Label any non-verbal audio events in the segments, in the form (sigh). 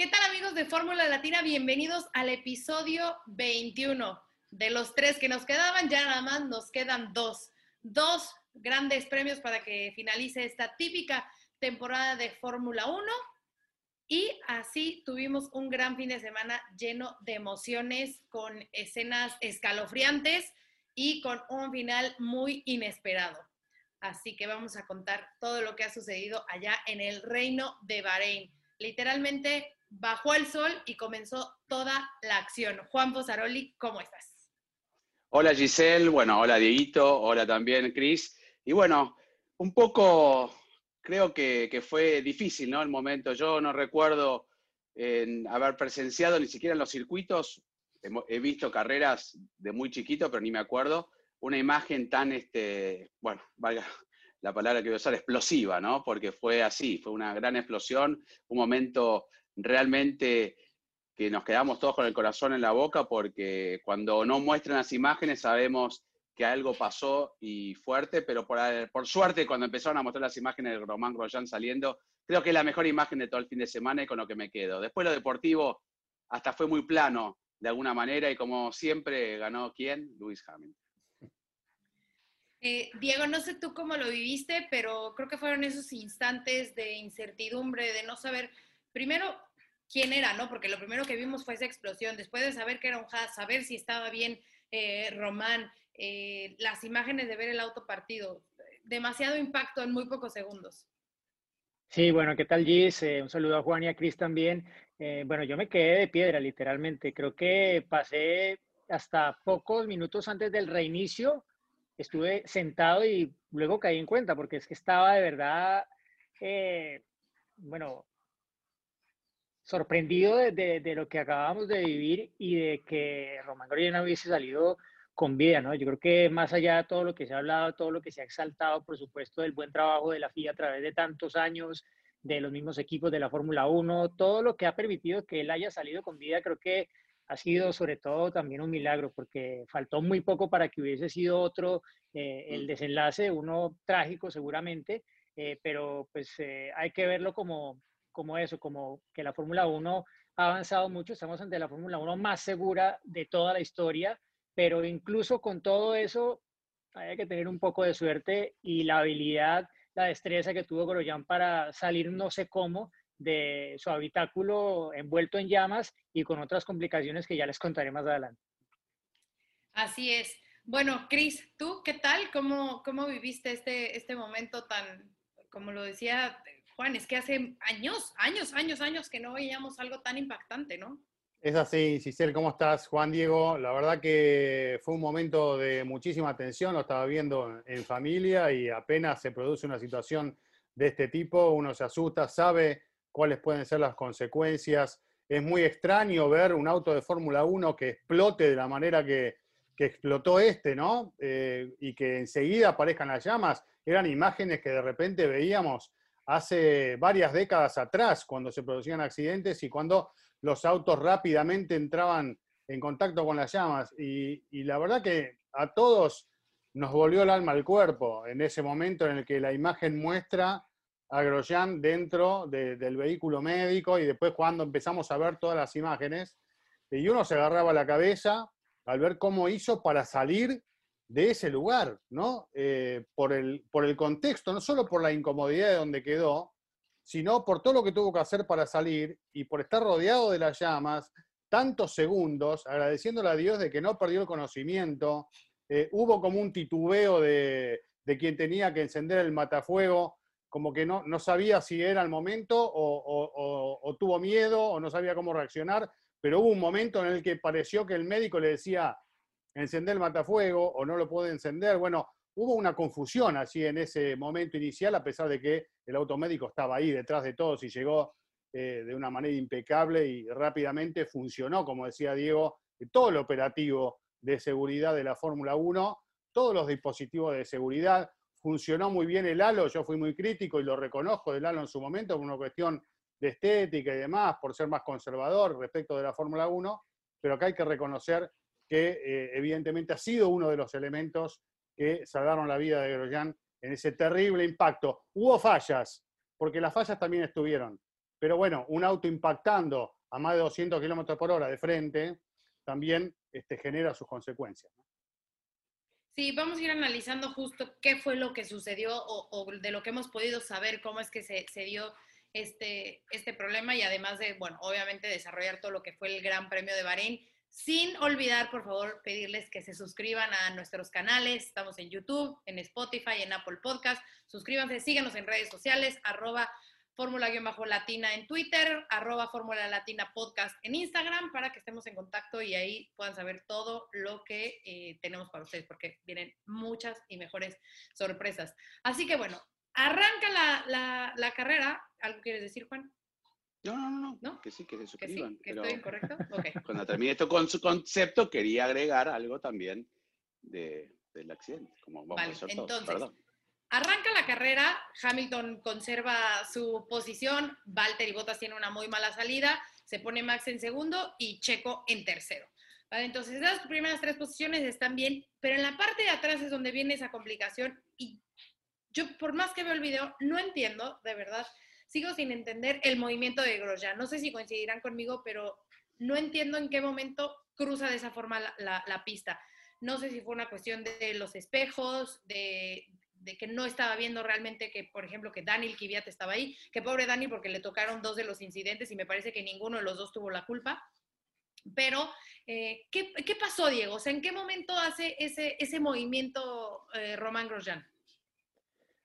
¿Qué tal amigos de Fórmula Latina? Bienvenidos al episodio 21. De los tres que nos quedaban, ya nada más nos quedan dos. Dos grandes premios para que finalice esta típica temporada de Fórmula 1. Y así tuvimos un gran fin de semana lleno de emociones, con escenas escalofriantes y con un final muy inesperado. Así que vamos a contar todo lo que ha sucedido allá en el reino de Bahrein. Literalmente bajó el sol y comenzó toda la acción. Juan Posaroli, ¿cómo estás? Hola Giselle, bueno, hola Dieguito, hola también Cris. Y bueno, un poco creo que, fue difícil, ¿no? El momento. Yo no recuerdo en haber presenciado ni siquiera en los circuitos. He visto carreras de muy chiquito, pero ni me acuerdo una imagen tan, este, bueno, valga la palabra que voy a usar, explosiva, ¿no? Porque fue así, fue una gran explosión, un momento realmente que nos quedamos todos con el corazón en la boca porque cuando no muestran las imágenes sabemos que algo pasó y fuerte, pero por, por suerte cuando empezaron a mostrar las imágenes de Román Grosjean saliendo, creo que es la mejor imagen de todo el fin de semana y con lo que me quedo. Después lo deportivo hasta fue muy plano de alguna manera y como siempre ganó quién? Luis Hamilton. Eh, Diego, no sé tú cómo lo viviste, pero creo que fueron esos instantes de incertidumbre, de no saber, primero, quién era, ¿no? Porque lo primero que vimos fue esa explosión, después de saber que era un Haas, saber si estaba bien eh, Román, eh, las imágenes de ver el auto partido, demasiado impacto en muy pocos segundos. Sí, bueno, ¿qué tal Gis? un saludo a Juan y a Cris también. bueno, yo me quedé de piedra, literalmente. Creo que pasé hasta pocos minutos antes del reinicio estuve sentado y luego caí en cuenta, porque es que estaba de verdad, eh, bueno, sorprendido de, de, lo que acabamos de vivir y de que Román Grosjean hubiese salido con vida, ¿no? Yo creo que más allá de todo lo que se ha hablado, todo lo que se ha exaltado, por supuesto, del buen trabajo de la FIA a través de tantos años, de los mismos equipos de la Fórmula 1, todo lo que ha permitido que él haya salido con vida, creo que ha sido sobre todo también un milagro, porque faltó muy poco para que hubiese sido otro eh, el desenlace, uno trágico seguramente, eh, pero pues eh, hay que verlo como, como eso, como que la Fórmula 1 ha avanzado mucho, estamos ante la Fórmula 1 más segura de toda la historia, pero incluso con todo eso hay que tener un poco de suerte y la habilidad, la destreza que tuvo Grosjean para salir no sé cómo de su habitáculo envuelto en llamas y con otras complicaciones que ya les contaré más adelante. Así es. Bueno, Cris, ¿tú qué tal? ¿Cómo, cómo viviste este, este momento tan, como lo decía Juan, es que hace años, años, años, años que no veíamos algo tan impactante, ¿no? Es así, Cisel, ¿cómo estás? Juan Diego, la verdad que fue un momento de muchísima tensión, lo estaba viendo en familia y apenas se produce una situación de este tipo, uno se asusta, sabe cuáles pueden ser las consecuencias. Es muy extraño ver un auto de Fórmula 1 que explote de la manera que, explotó este, ¿no? Eh, y que enseguida aparezcan las llamas. Eran imágenes que de repente veíamos hace varias décadas atrás, cuando se producían accidentes y cuando los autos rápidamente entraban en contacto con las llamas. Y, la verdad que a todos nos volvió el alma al cuerpo en ese momento en el que la imagen muestra a Grosjean dentro del vehículo médico y después cuando empezamos a ver todas las imágenes, y uno se agarraba la cabeza al ver cómo hizo para salir de ese lugar, ¿no? Eh, por, el, por el contexto, no solo por la incomodidad de donde quedó, sino por todo lo que tuvo que hacer para salir y por estar rodeado de las llamas tantos segundos, agradeciéndole a Dios de que no perdió el conocimiento. Eh, hubo como un titubeo de, de quien tenía que encender el matafuego como que no, no sabía si era el momento o, tuvo miedo o no sabía cómo reaccionar, pero hubo un momento en el que pareció que el médico le decía encender el matafuego o no lo puede encender. Bueno, hubo una confusión así en ese momento inicial, a pesar de que el automédico estaba ahí detrás de todos y llegó eh, de una manera impecable y rápidamente funcionó, como decía Diego, todo el operativo de seguridad de la Fórmula 1, todos los dispositivos de seguridad. Funcionó muy bien el halo, yo fui muy crítico y lo reconozco del halo en su momento por una cuestión de estética y demás, por ser más conservador respecto de la Fórmula 1, pero acá hay que reconocer que eh, evidentemente ha sido uno de los elementos que salvaron la vida de Grosjean en ese terrible impacto. Hubo fallas, porque las fallas también estuvieron, pero bueno, un auto impactando a más de 200 kilómetros por hora de frente también este, genera sus consecuencias. Sí, vamos a ir analizando justo qué fue lo que sucedió o, de lo que hemos podido saber, cómo es que se, dio este, este problema y además de, bueno, obviamente desarrollar todo lo que fue el Gran Premio de Bahrein, sin olvidar, por favor, pedirles que se suscriban a nuestros canales. Estamos en YouTube, en Spotify, en Apple Podcast. Suscríbanse, síganos en redes sociales, arroba fórmula-latina en Twitter, arroba fórmula latina podcast en Instagram, para que estemos en contacto y ahí puedan saber todo lo que eh, tenemos para ustedes, porque vienen muchas y mejores sorpresas. Así que bueno, Arranca la, la, carrera. ¿Algo quieres decir, Juan? No, no, no, Que sí, que se suscriban. ¿Que, sí? ¿Que estoy incorrecto? Okay. (laughs) Cuando termine esto con su concepto, quería agregar algo también de, del accidente. Como vamos a hacer entonces, arranca la carrera, Hamilton conserva su posición, Valtteri Bottas tiene una muy mala salida, se pone Max en segundo y Checo en tercero. Vale, entonces, las primeras tres posiciones están bien, pero en la parte de atrás es donde viene esa complicación y yo por más que veo el video, no entiendo, de verdad, sigo sin entender el movimiento de Grosjean. No sé si coincidirán conmigo, pero no entiendo en qué momento cruza de esa forma la, pista. No sé si fue una cuestión de los espejos, de, que no estaba viendo realmente que, por ejemplo, que Daniel Kiviat estaba ahí, que pobre Daniel porque le tocaron dos de los incidentes y me parece que ninguno de los dos tuvo la culpa. Pero, eh, ¿qué, pasó, Diego? O sea, ¿en qué momento hace ese, ese movimiento eh, Román Grosjean?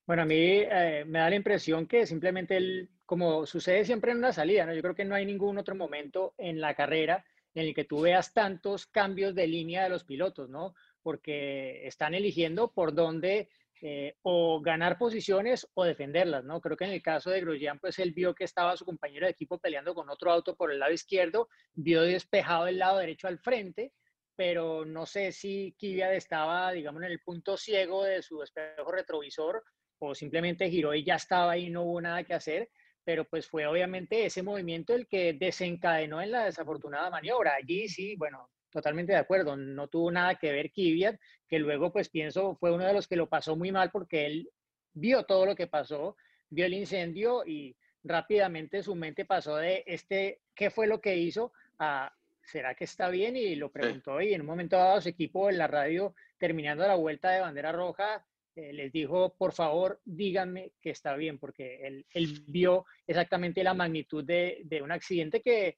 Bueno, a mí eh, me da la impresión que simplemente, él, como sucede siempre en una salida, ¿no? yo creo que no hay ningún otro momento en la carrera en el que tú veas tantos cambios de línea de los pilotos, ¿no? Porque están eligiendo por dónde eh, o ganar posiciones o defenderlas, ¿no? Creo que en el caso de Grosjean, pues él vio que estaba su compañero de equipo peleando con otro auto por el lado izquierdo, vio despejado el lado derecho al frente, pero no sé si Kvyat estaba, digamos, en el punto ciego de su espejo retrovisor o simplemente giró y ya estaba ahí, no hubo nada que hacer, pero pues fue obviamente ese movimiento el que desencadenó en la desafortunada maniobra. Allí sí, bueno, totalmente de acuerdo, no tuvo nada que ver Kvyat, que luego pues pienso fue uno de los que lo pasó muy mal porque él vio todo lo que pasó, vio el incendio y rápidamente su mente pasó de este, ¿qué fue lo que hizo? a ¿será que está bien? Y lo preguntó y en un momento dado su equipo en la radio, terminando la vuelta de bandera roja, eh, les dijo, por favor, díganme que está bien, porque él, vio exactamente la magnitud de, un accidente que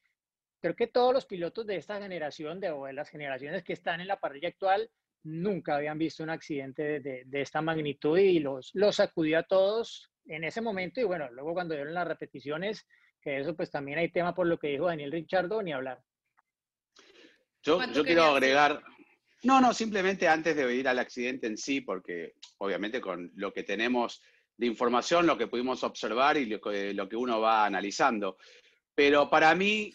creo que todos los pilotos de esta generación, de, o de las generaciones que están en la parrilla actual, nunca habían visto un accidente de, esta magnitud y los, los sacudió a todos en ese momento. Y bueno, luego cuando dieron las repeticiones, que eso pues también hay tema por lo que dijo Daniel Richardo, ni hablar. Yo, yo quiero agregar, no, no, simplemente antes de ir al accidente en sí, porque obviamente con lo que tenemos de información, lo que pudimos observar y lo que, uno va analizando. Pero para mí,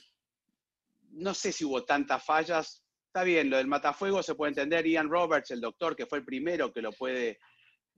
no sé si hubo tantas fallas. Está bien, lo del matafuego se puede entender. Ian Roberts, el doctor, que fue el primero que lo puede eh,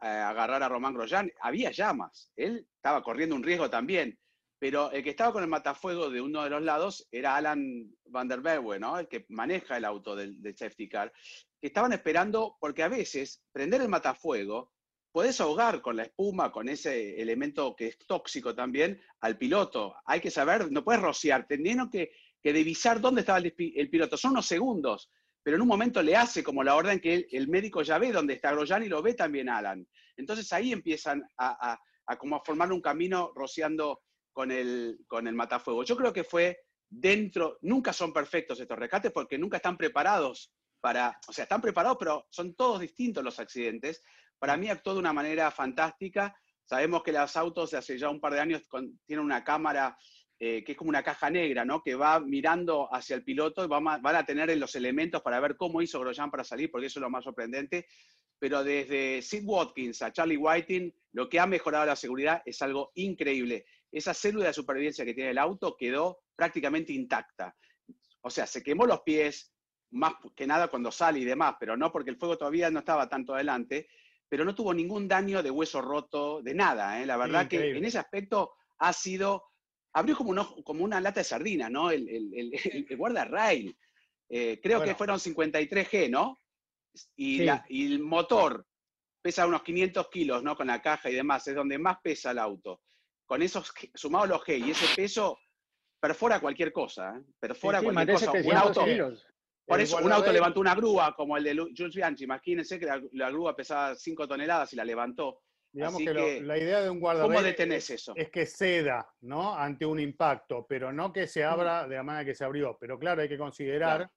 agarrar a Román Grosjean, había llamas. Él estaba corriendo un riesgo también. Pero el que estaba con el matafuego de uno de los lados era Alan Van der Bewe, ¿no? El que maneja el auto del, safety car. Que estaban esperando, porque a veces prender el matafuego, puedes ahogar con la espuma, con ese elemento que es tóxico también, al piloto. Hay que saber, no puedes rociar, teniendo que, que divisar dónde estaba el, piloto. Son unos segundos, pero en un momento le hace como la orden que el, médico ya ve dónde está Grosjean y lo ve también Alan. Entonces ahí empiezan a como a formar un camino rociando con el, con el matafuego. Yo creo que fue dentro, nunca son perfectos estos rescates porque nunca están preparados para, o sea, están preparados, pero son todos distintos los accidentes. Para mí actuó de una manera fantástica. Sabemos que los autos de hace ya un par de años tienen una cámara eh, que es como una caja negra, ¿no? Que va mirando hacia el piloto y van a, van a tener los elementos para ver cómo hizo Grosjean para salir, porque eso es lo más sorprendente. Pero desde Sid Watkins a Charlie Whiting, lo que ha mejorado la seguridad es algo increíble esa célula de supervivencia que tiene el auto quedó prácticamente intacta. O sea, se quemó los pies, más que nada cuando sale y demás, pero no porque el fuego todavía no estaba tanto adelante, pero no tuvo ningún daño de hueso roto, de nada. ¿eh? La verdad que en ese aspecto ha sido, abrió como, como una lata de sardina, ¿no? El, el, el, guardarrail. Eh, creo que fueron 53G, ¿no? Y, y, el motor pesa unos 500 kilos, ¿no? Con la caja y demás, es donde más pesa el auto. Con esos, sumados los G y ese peso, perfora cualquier cosa, ¿eh? Perfora cualquier cosa. Un auto, por eso, un auto levantó una grúa, como el de Jules Bianchi. Imagínense que la, grúa pesaba 5 toneladas y la levantó. Digamos que, la idea de un ¿cómo detenés eso? es que ceda ¿no? ante un impacto, pero no que se abra de la manera que se abrió. Pero claro, hay que considerar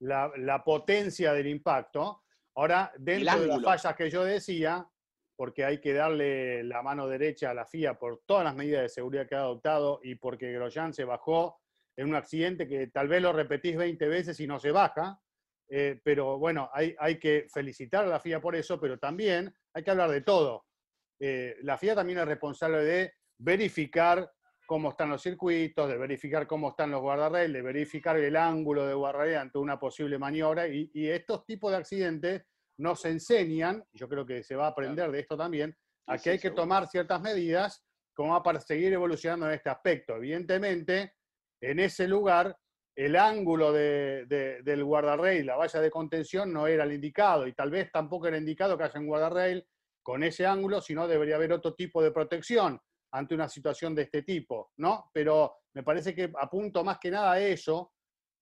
la, potencia del impacto. Ahora, dentro de las fallas que yo decía, porque hay que darle la mano derecha a la FIA por todas las medidas de seguridad que ha adoptado y porque Grosjean se bajó en un accidente que tal vez lo repetís 20 veces y no se baja, eh, pero bueno, hay, hay, que felicitar a la FIA por eso, pero también hay que hablar de todo. Eh, la FIA también es responsable de verificar cómo están los circuitos, de verificar cómo están los guardarrails, de verificar el ángulo de guardarrail ante una posible maniobra, y, y estos tipos de accidentes nos enseñan, y yo creo que se va a aprender de esto también, a que hay que tomar ciertas medidas como para seguir evolucionando en este aspecto. Evidentemente, en ese lugar el ángulo del guardarrail, la valla de contención, no era el indicado y tal vez tampoco era indicado que haya un guardarrail con ese ángulo, sino debería haber otro tipo de protección ante una situación de este tipo, ¿no? Pero me parece que apunto más que nada a eso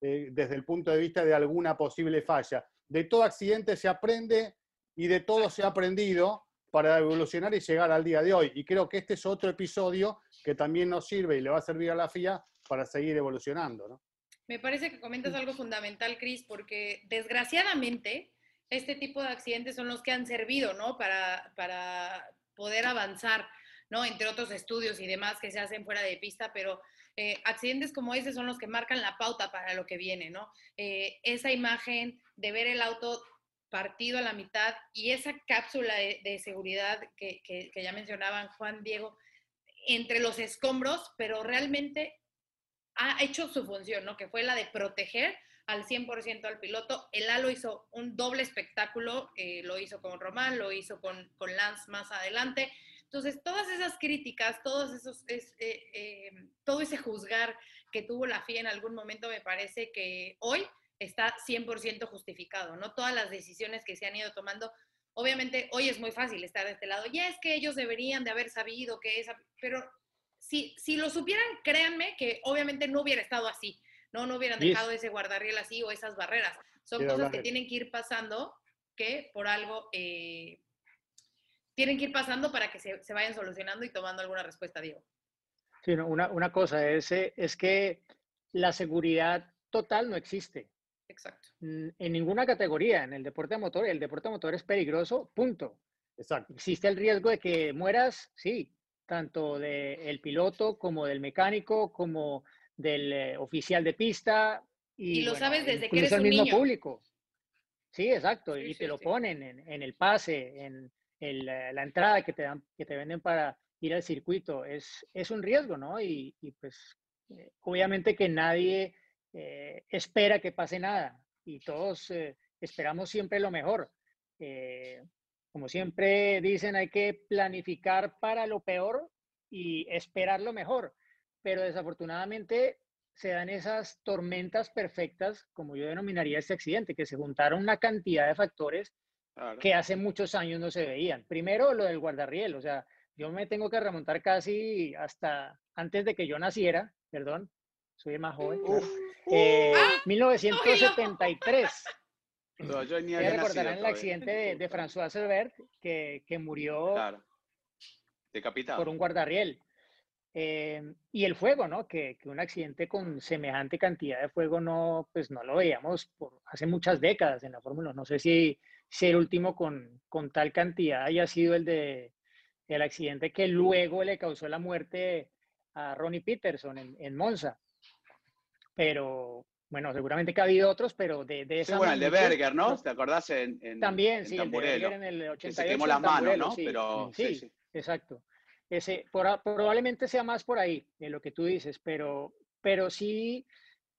eh, desde el punto de vista de alguna posible falla. De todo accidente se aprende y de todo se ha aprendido para evolucionar y llegar al día de hoy. Y creo que este es otro episodio que también nos sirve y le va a servir a la FIA para seguir evolucionando, ¿no? Me parece que comentas algo fundamental, Cris, porque desgraciadamente este tipo de accidentes son los que han servido, ¿no? Para, para poder avanzar, ¿no? Entre otros estudios y demás que se hacen fuera de pista, pero eh, accidentes como ese son los que marcan la pauta para lo que viene, ¿no? Eh, esa imagen de ver el auto partido a la mitad y esa cápsula de, seguridad que, que, ya mencionaban Juan Diego entre los escombros, pero realmente ha hecho su función, ¿no? Que fue la de proteger al 100% al piloto. El Halo hizo un doble espectáculo, eh, lo hizo con Román, lo hizo con, con, Lance más adelante. Entonces, todas esas críticas, todos esos, es, eh, eh, todo ese juzgar que tuvo la FIA en algún momento, me parece que hoy está 100% justificado, ¿no? Todas las decisiones que se han ido tomando. Obviamente, hoy es muy fácil estar de este lado. Ya es que ellos deberían de haber sabido que esa, pero si, si lo supieran, créanme que obviamente no hubiera estado así, ¿no? No hubieran dejado ese guardarriel así o esas barreras. Son cosas que tienen que ir pasando que por algo eh, tienen que ir pasando para que se, vayan solucionando y tomando alguna respuesta, Diego. Sí, una, una cosa es, es que la seguridad total no existe. Exacto. En ninguna categoría, en el deporte de motor, el deporte de motor es peligroso, punto. Exacto. Existe el riesgo de que mueras, sí, tanto del piloto como del mecánico, como del eh, oficial de pista. Y, lo sabes desde que eres un el mismo público. Sí, exacto, y te lo ponen en, el pase, en la entrada que te, dan, que te venden para ir al circuito. Es, es un riesgo, ¿no? Y, pues eh, obviamente que nadie eh, espera que pase nada y todos esperamos siempre lo mejor. Como siempre dicen, hay que planificar para lo peor y esperar lo mejor. Pero desafortunadamente se dan esas tormentas perfectas, como yo denominaría este accidente, que se juntaron una cantidad de factores que hace muchos años no se veían. Primero, lo del guardarriel, o sea, yo me tengo que remontar casi hasta antes de que yo naciera, perdón, soy más joven. Eh, 1973. No, yo ni recordarán el accidente de, François Albert que, que murió decapitado por un guardarriel. Eh, y el fuego, ¿no? Que, que, un accidente con semejante cantidad de fuego no, pues no lo veíamos por hace muchas décadas en la Fórmula. No sé si, si el último con, con, tal cantidad haya sido el de el accidente que luego le causó la muerte a Ronnie Peterson en, en Monza. Pero, bueno, seguramente que ha habido otros, pero de, de esa. Sí, bueno, el de Berger, ¿no? ¿Te acordás? En, También, sí, el de Berger en el 88. se quemó las manos, ¿no? pero, sí, sí, exacto. ese, probablemente sea más por ahí de lo que tú dices, pero, pero sí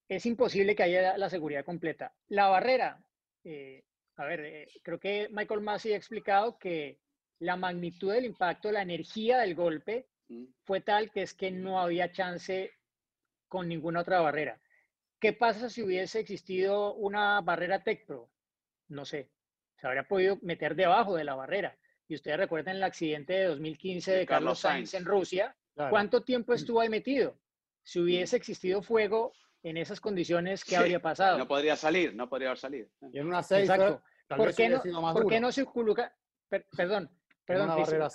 es imposible que haya la seguridad completa. La barrera, eh, a ver, eh, creo que Michael Massey ha explicado que la magnitud del impacto, la energía del golpe mm. fue tal que es que no había chance con ninguna otra barrera. ¿Qué pasa si hubiese existido una barrera TechPro? No sé, se habría podido meter debajo de la barrera. Y ustedes recuerdan el accidente de 2015 de, Carlos, Sainz, en Rusia. ¿Cuánto tiempo estuvo ahí metido? Si hubiese existido fuego en esas condiciones, ¿qué habría pasado? No podría salir, no podría haber salido. Y en una seis, Exacto. ¿Por, qué no, ¿Por qué no se coloca? perdón, perdón. una barrera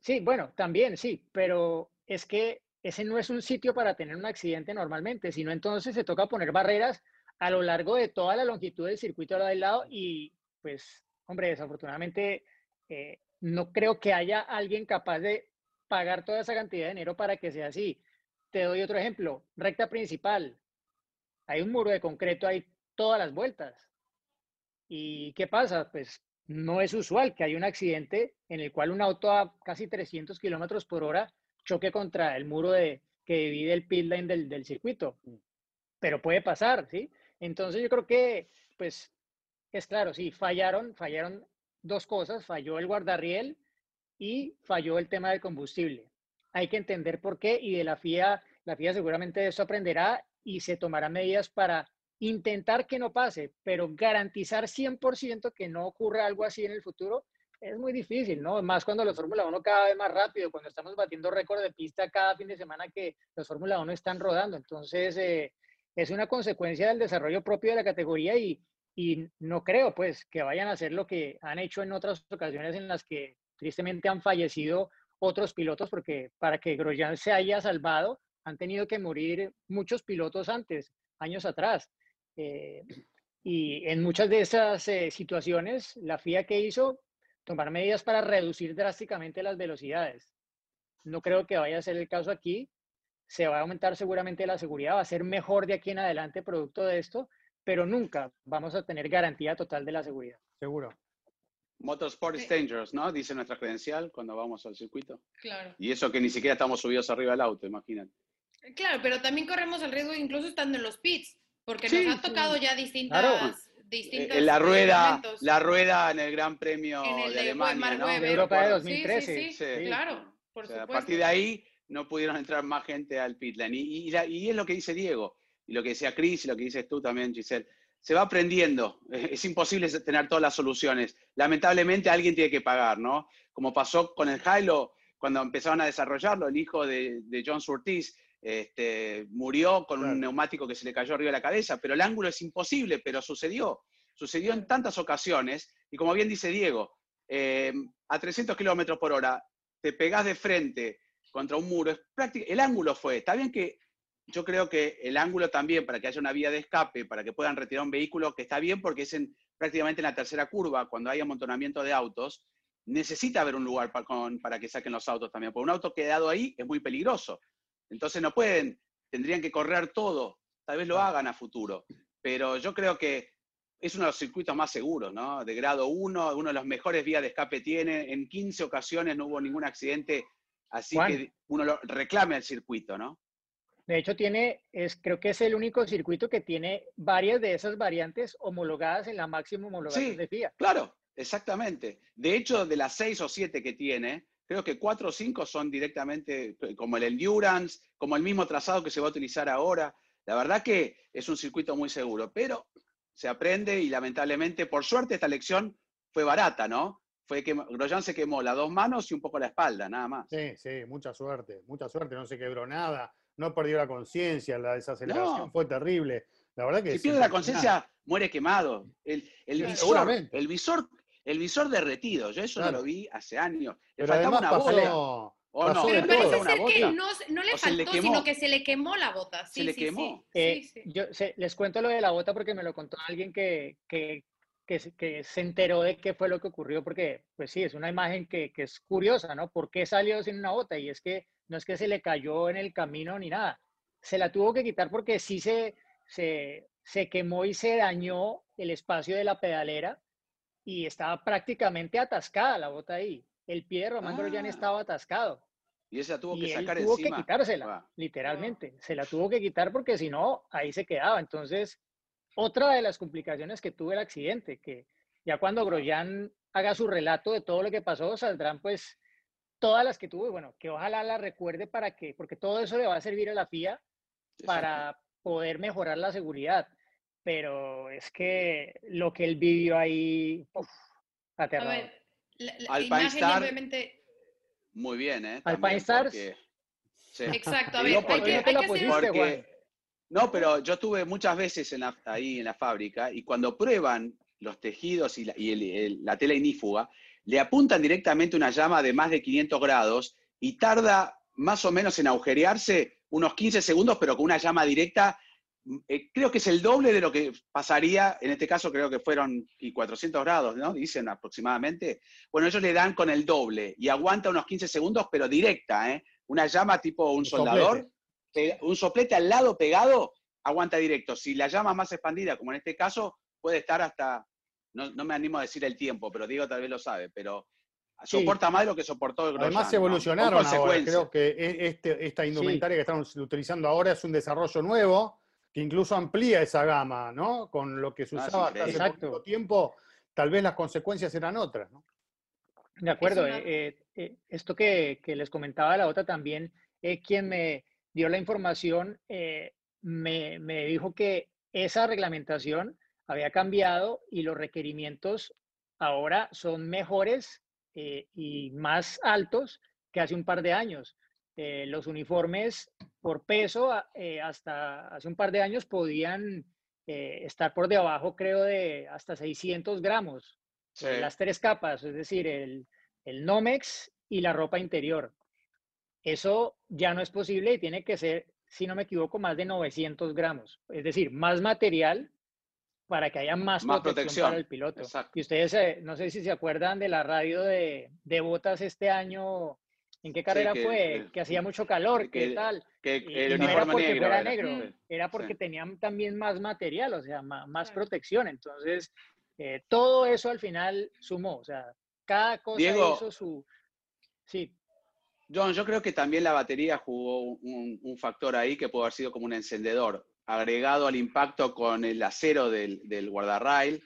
Sí, bueno, también sí, pero es que ese no es un sitio para tener un accidente normalmente, sino entonces se toca poner barreras a lo largo de toda la longitud del circuito del lado y pues, hombre, desafortunadamente eh, no creo que haya alguien capaz de pagar toda esa cantidad de dinero para que sea así. Te doy otro ejemplo, recta principal. Hay un muro de concreto ahí todas las vueltas. ¿Y qué pasa? Pues no es usual que haya un accidente en el cual un auto a casi 300 kilómetros por hora choque contra el muro de, que divide el pit lane del, del circuito. Pero puede pasar, ¿sí? Entonces yo creo que, pues, es claro, sí, fallaron, fallaron dos cosas, falló el guardarriel y falló el tema del combustible. Hay que entender por qué y de la FIA, la FIA seguramente de eso aprenderá y se tomará medidas para intentar que no pase, pero garantizar 100% que no ocurra algo así en el futuro es muy difícil, ¿no? Más cuando los Fórmula 1 cada vez más rápido, cuando estamos batiendo récord de pista cada fin de semana que los Fórmula 1 están rodando. Entonces, eh, es una consecuencia del desarrollo propio de la categoría y, y no creo, pues, que vayan a hacer lo que han hecho en otras ocasiones en las que tristemente han fallecido otros pilotos, porque para que Grosjean se haya salvado, han tenido que morir muchos pilotos antes, años atrás. Eh, y en muchas de esas eh, situaciones, la FIA que hizo tomar medidas para reducir drásticamente las velocidades. No creo que vaya a ser el caso aquí. Se va a aumentar seguramente la seguridad, va a ser mejor de aquí en adelante producto de esto, pero nunca vamos a tener garantía total de la seguridad. Seguro. Motorsport is dangerous, ¿no? Dice nuestra credencial cuando vamos al circuito. Claro. Y eso que ni siquiera estamos subidos arriba del auto, imagínate. Claro, pero también corremos el riesgo incluso estando en los pits, porque nos ha tocado ya distintas en la rueda, la rueda en el Gran Premio de, Alemania, ¿no? De Europa de 2013. Sí, sí, claro, por A partir de ahí no pudieron entrar más gente al pitlane. Y, y, es lo que dice Diego, y lo que decía Chris, y lo que dices tú también, Giselle. Se va aprendiendo. Es imposible tener todas las soluciones. Lamentablemente alguien tiene que pagar, ¿no? Como pasó con el Hilo cuando empezaron a desarrollarlo, el hijo de, de John Surtees este, murió con un neumático que se le cayó arriba de la cabeza, pero el ángulo es imposible, pero sucedió. Sucedió en tantas ocasiones, y como bien dice Diego, eh, a 300 kilómetros por hora te pegás de frente contra un muro, es el ángulo fue, está bien que yo creo que el ángulo también, para que haya una vía de escape, para que puedan retirar un vehículo, que está bien porque es en, prácticamente en la tercera curva, cuando hay amontonamiento de autos, necesita haber un lugar para, para que saquen los autos también, porque un auto quedado ahí es muy peligroso. Entonces no pueden, tendrían que correr todo, tal vez lo hagan a futuro, pero yo creo que es uno de los circuitos más seguros, ¿no? De grado 1, uno de los mejores vías de escape tiene, en 15 ocasiones no hubo ningún accidente, así que uno lo reclame al circuito, ¿no? De hecho, tiene, es, creo que es el único circuito que tiene varias de esas variantes homologadas en la máxima homologación de FIA. Claro, exactamente. De hecho, de las seis o siete que tiene, Creo que cuatro o cinco son directamente eh, como el endurance, como el mismo trazado que se va a utilizar ahora. La verdad que es un circuito muy seguro, pero se aprende y lamentablemente, por suerte, esta lección fue barata, ¿no? Fue que Grosjean se quemó las dos manos y un poco la espalda, nada más. Sí, sí, mucha suerte, mucha suerte, no se quebró nada, no perdió la conciencia, la desaceleración fue terrible. La verdad que si pierde la conciencia, muere quemado. El, el, visor, el visor el visor derretido, yo eso no lo vi hace años. Le faltaba una bota. ¿O no? Pero parece ser que no, no le faltó, sino que se le quemó la bota. se le quemó. Eh, yo les cuento lo de la bota porque me lo contó alguien que, que, que, que, se enteró de qué fue lo que ocurrió, porque, pues sí, es una imagen que, que es curiosa, ¿no? ¿Por qué salió sin una bota? Y es que no es que se le cayó en el camino ni nada. Se la tuvo que quitar porque sí se, se, se quemó y se dañó el espacio de la pedalera y estaba prácticamente atascada la bota ahí. el pie de Román Ah. estaba atascado. Y esa tuvo y que él sacar tuvo encima. que quitársela, Ah. literalmente. Se la tuvo que quitar porque si no, ahí se quedaba. Entonces, otra de las complicaciones que tuvo el accidente, que ya cuando Grosjean haga su relato de todo lo que pasó, saldrán pues todas las que tuvo, y bueno, que ojalá la recuerde para que, porque todo eso le va a servir a la FIA Exacto. para poder mejorar la seguridad. Pero es que lo que él vivió ahí, uf, A aterrador. ver, la, la Alpine Star- obviamente... Muy bien, ¿eh? Alpine También Stars. porque- Sí. (laughs) Exacto, a ver, hay porque- que, no te hay que hacer-. Porque, no, pero yo estuve muchas veces en la- ahí en la fábrica y cuando prueban los tejidos y, la, y el- el- la tela inífuga, le apuntan directamente una llama de más de 500 grados y tarda más o menos en agujerearse unos 15 segundos, pero con una llama directa. Eh, creo que es el doble de lo que pasaría, en este caso creo que fueron y 400 grados, ¿no? Dicen aproximadamente. Bueno, ellos le dan con el doble y aguanta unos 15 segundos, pero directa, ¿eh? Una llama tipo un soldador soplete. un soplete al lado pegado, aguanta directo. Si la llama más expandida, como en este caso, puede estar hasta, no, no me animo a decir el tiempo, pero Diego tal vez lo sabe, pero Sí. soporta más de lo que soportó Grosjean, Además ¿no? se evolucionaron ahora. consecuencia. Creo que e- este, esta indumentaria que estamos utilizando ahora es un desarrollo nuevo que incluso amplía esa gama, ¿no? Con lo que se Ah, sí, usaba hasta hace poquito Exacto. tiempo, tal vez las consecuencias eran otras, ¿no? De acuerdo. una- eh, eh, eh, esto que, que les comentaba la otra también, eh, quien me dio la información eh, me, me dijo que esa reglamentación había cambiado y los requerimientos ahora son mejores eh, y más altos que hace un par de años. Eh, los uniformes por peso eh, hasta hace un par de años podían eh, estar por debajo, creo, de hasta 600 gramos Sí. las tres capas, es decir, el, el Nomex y la ropa interior. Eso ya no es posible y tiene que ser, si no me equivoco, más de 900 gramos. Es decir, más material para que haya más, Más protección, protección, para el piloto. exacto. Y ustedes, eh, no sé si se acuerdan de la radio de, de Botas este año, ¿en qué carrera que, fue? que hacía mucho calor, que- ¿qué tal? Que Y- el y no era uniforme porque negro. fuera era. negro, Sí. era porque sí. tenían también más material, o sea, más, Claro. protección. Entonces, eh, todo eso al final sumó, o sea, cada cosa Diego. hizo su... Sí, John, yo creo que también la batería jugó un, un factor ahí que puede haber sido como un encendedor, agregado al impacto con el acero del, del guardarrail.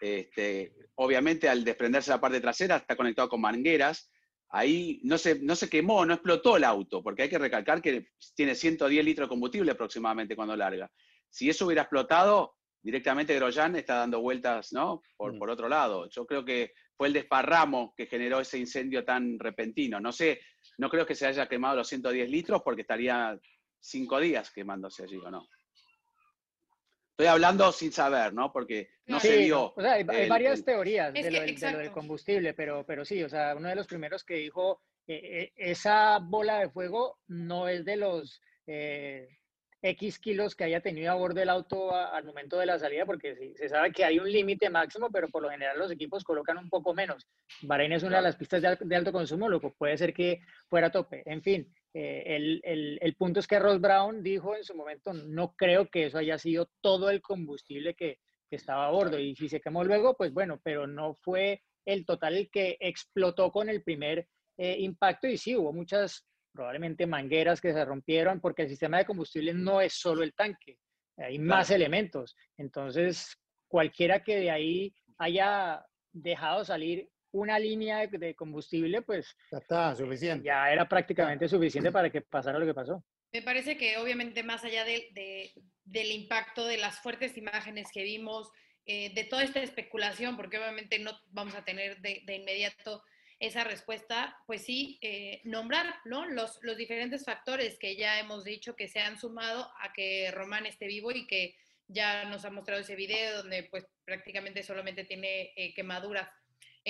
Este, obviamente, al desprenderse la parte trasera, está conectado con mangueras. Ahí no se, no se quemó, no explotó el auto, porque hay que recalcar que tiene 110 litros de combustible aproximadamente cuando larga. Si eso hubiera explotado, directamente Grosjean está dando vueltas ¿no? por, Mm. por otro lado. Yo creo que fue el desparramo que generó ese incendio tan repentino. No sé, no creo que se haya quemado los 110 litros porque estaría cinco días quemándose allí, ¿o no? Estoy hablando sin saber, ¿no? Porque no se vio. o sea, hay, hay el- varias teorías de, que, lo del, de lo del combustible, pero, pero sí, o sea, uno de los primeros que dijo, eh, eh, esa bola de fuego no es de los eh, X kilos que haya tenido a bordo el auto a- al momento de la salida, porque sí, se sabe que hay un límite máximo, pero por lo general los equipos colocan un poco menos. Bahrein es una Claro. de las pistas de, al- de alto consumo, lo que puede ser que fuera a tope. En fin, eh, el, el- el punto es que Ross Brown dijo en su momento, no creo que eso haya sido todo el combustible que, que estaba a bordo. Y si se quemó luego, pues bueno, pero no fue el total el que explotó con el primer eh, impacto. Y sí, hubo muchas, probablemente mangueras que se rompieron, porque el sistema de combustible no es solo el tanque, hay más elementos. Entonces, cualquiera que de ahí haya dejado salir una línea de, de combustible, pues Ya está, suficiente. ya era prácticamente suficiente para que pasara lo que pasó. Me parece que obviamente más allá de, de- del impacto de las fuertes imágenes que vimos, eh, de toda esta especulación, porque obviamente no vamos a tener de, de inmediato esa respuesta, pues sí, eh, nombrar ¿no? los, los diferentes factores que ya hemos dicho que se han sumado a que Román esté vivo y que ya nos ha mostrado ese video donde pues prácticamente solamente tiene eh, quemaduras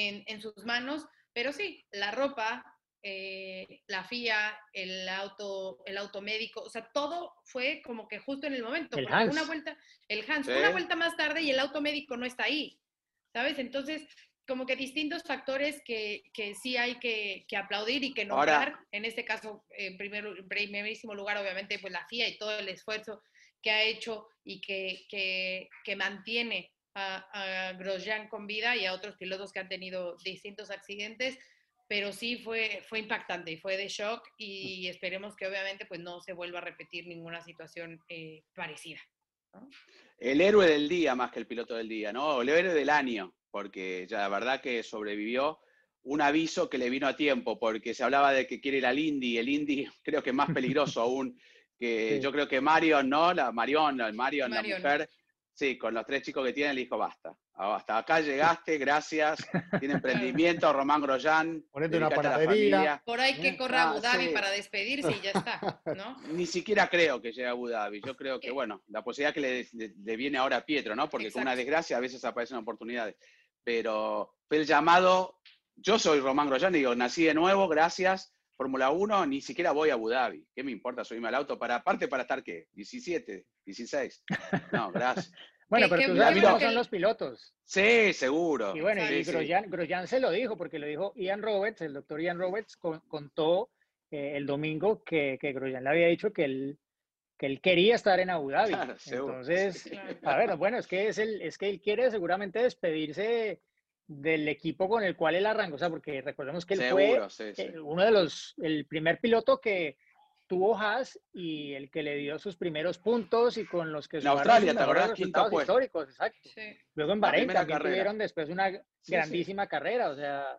en, en sus manos, pero sí, la ropa, eh, la FIA, el auto, el auto médico, o sea, todo fue como que justo en el momento. El Hans. Una vuelta, el Hans, Sí. una vuelta más tarde y el auto médico no está ahí, ¿sabes? Entonces, como que distintos factores que, que sí hay que, que aplaudir y que Ahora- nombrar. en este caso, en primer, en primerísimo lugar, obviamente, pues la FIA y todo el esfuerzo que ha hecho y que, que, que mantiene a, a Grosjean con vida y a otros pilotos que han tenido distintos accidentes, pero sí fue, fue impactante y fue de shock y esperemos que obviamente pues no se vuelva a repetir ninguna situación eh, parecida. El héroe del día más que el piloto del día, ¿no? El héroe del año, porque ya la verdad que sobrevivió un aviso que le vino a tiempo, porque se hablaba de que quiere ir al Indy, el Indy (laughs) creo que es más peligroso aún que yo creo que Marion, ¿no? La Marion, Marion, la mujer, sí, con los tres chicos que tiene, le dijo basta. Hasta acá llegaste, gracias. Tiene emprendimiento, Román Grosjean. Ponete una panadería. Por ahí que corra ah, Abu Dhabi para despedirse y ya está, ¿no? (laughs) Ni siquiera creo que llegue a Abu Dhabi. Yo creo que, bueno, la posibilidad que le, viene ahora a Pietro, ¿no? Porque con una desgracia a veces aparecen oportunidades. Pero fue el llamado. Yo soy Román Grosjean, digo, nací de nuevo, gracias. Fórmula 1, ni siquiera voy a Abu Dhabi. ¿Qué me importa subirme al auto? Para, aparte, para estar, ¿qué? 17, 16. No, (laughs) gracias. Bueno, pero tú sabes cómo son los pilotos. Sí, seguro. Y bueno, y Grosjean, se lo dijo, porque lo dijo Ian Roberts, el doctor Ian Roberts contó eh, el domingo que, que Grosjean le había dicho que él, que él quería estar en Abu Dhabi. (laughs) Entonces, (laughs) a ver, bueno, es que, es, el, es que él quiere seguramente despedirse del equipo con el cual él arrancó, o sea, porque recordemos que él fue eh, uno de los, el primer piloto que tuvo Haas y el que le dio sus primeros puntos y con los que en Australia, ¿te acordás? Quinto históricos, exacto. Luego en Bahrein también tuvieron después una grandísima carrera, o sea,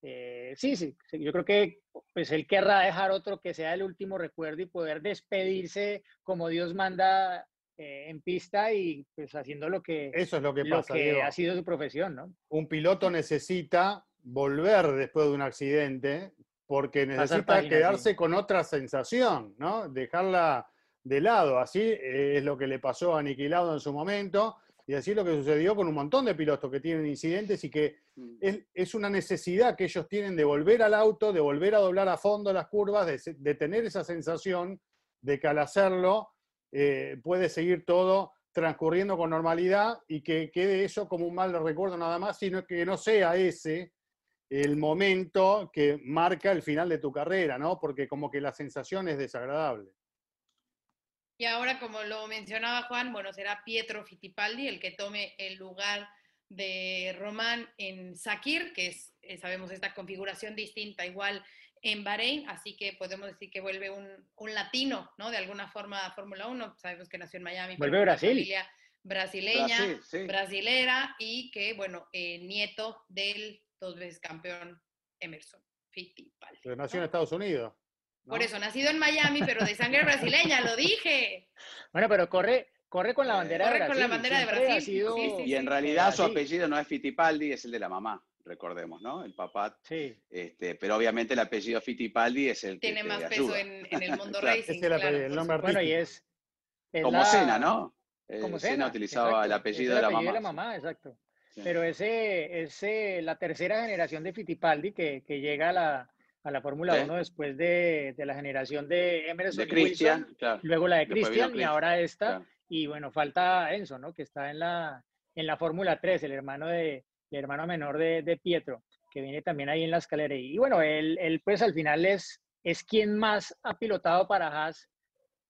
eh, sí, sí, yo creo que pues él querrá dejar otro que sea el último recuerdo y poder despedirse como Dios manda eh, en pista y pues haciendo lo que, Eso es lo que, pasa, que ha sido su profesión, ¿no? Un piloto necesita volver después de un accidente porque necesita quedarse con otra sensación, ¿no? Dejarla de lado. Así es lo que le pasó a Aniquilado en su momento y así es lo que sucedió con un montón de pilotos que tienen incidentes y que mm. es, una necesidad que ellos tienen de volver al auto, de volver a doblar a fondo las curvas, de, tener esa sensación de que al hacerlo eh, puede seguir todo transcurriendo con normalidad y que quede eso como un mal recuerdo nada más, sino que no sea ese el momento que marca el final de tu carrera, ¿no? Porque como que la sensación es desagradable. Y ahora, como lo mencionaba Juan, bueno, será Pietro Fittipaldi el que tome el lugar de Román en Sakir, que es, eh, sabemos, esta configuración distinta igual en Bahrein, así que podemos decir que vuelve un, latino, ¿no? De alguna forma a Fórmula 1, sabemos que nació en Miami. Vuelve Brasil. Familia brasileña, brasilera, y que, bueno, eh, nieto del dos veces campeón Emerson Fittipaldi. Pero nació en Estados Unidos. Por eso, nacido en Miami, pero de sangre brasileña, lo dije. Bueno, pero corre, corre con la eh, bandera de Brasil. con la bandera de Brasil. y en realidad su apellido no es Fittipaldi, es el de la mamá, recordemos, ¿no? El papá. Sí. Este, pero obviamente el apellido Fittipaldi es el que Tiene más peso en, el mundo (laughs) racing. Es el, nombre Bueno, y es. Como Sena, ¿no? Como Sena, utilizaba el apellido, de la mamá. de la mamá, exacto. Pero ese es la tercera generación de Fittipaldi que, que llega a la, a la Fórmula 1 después de, de, la generación de Emerson de Christian, luego la de Christian y ahora esta. Y bueno, falta Enzo, ¿no? Que está en la, en la Fórmula 3, el hermano, de, el hermano menor de, de, Pietro, que viene también ahí en la escalera. Y bueno, él, él pues al final es, es quien más ha pilotado para Haas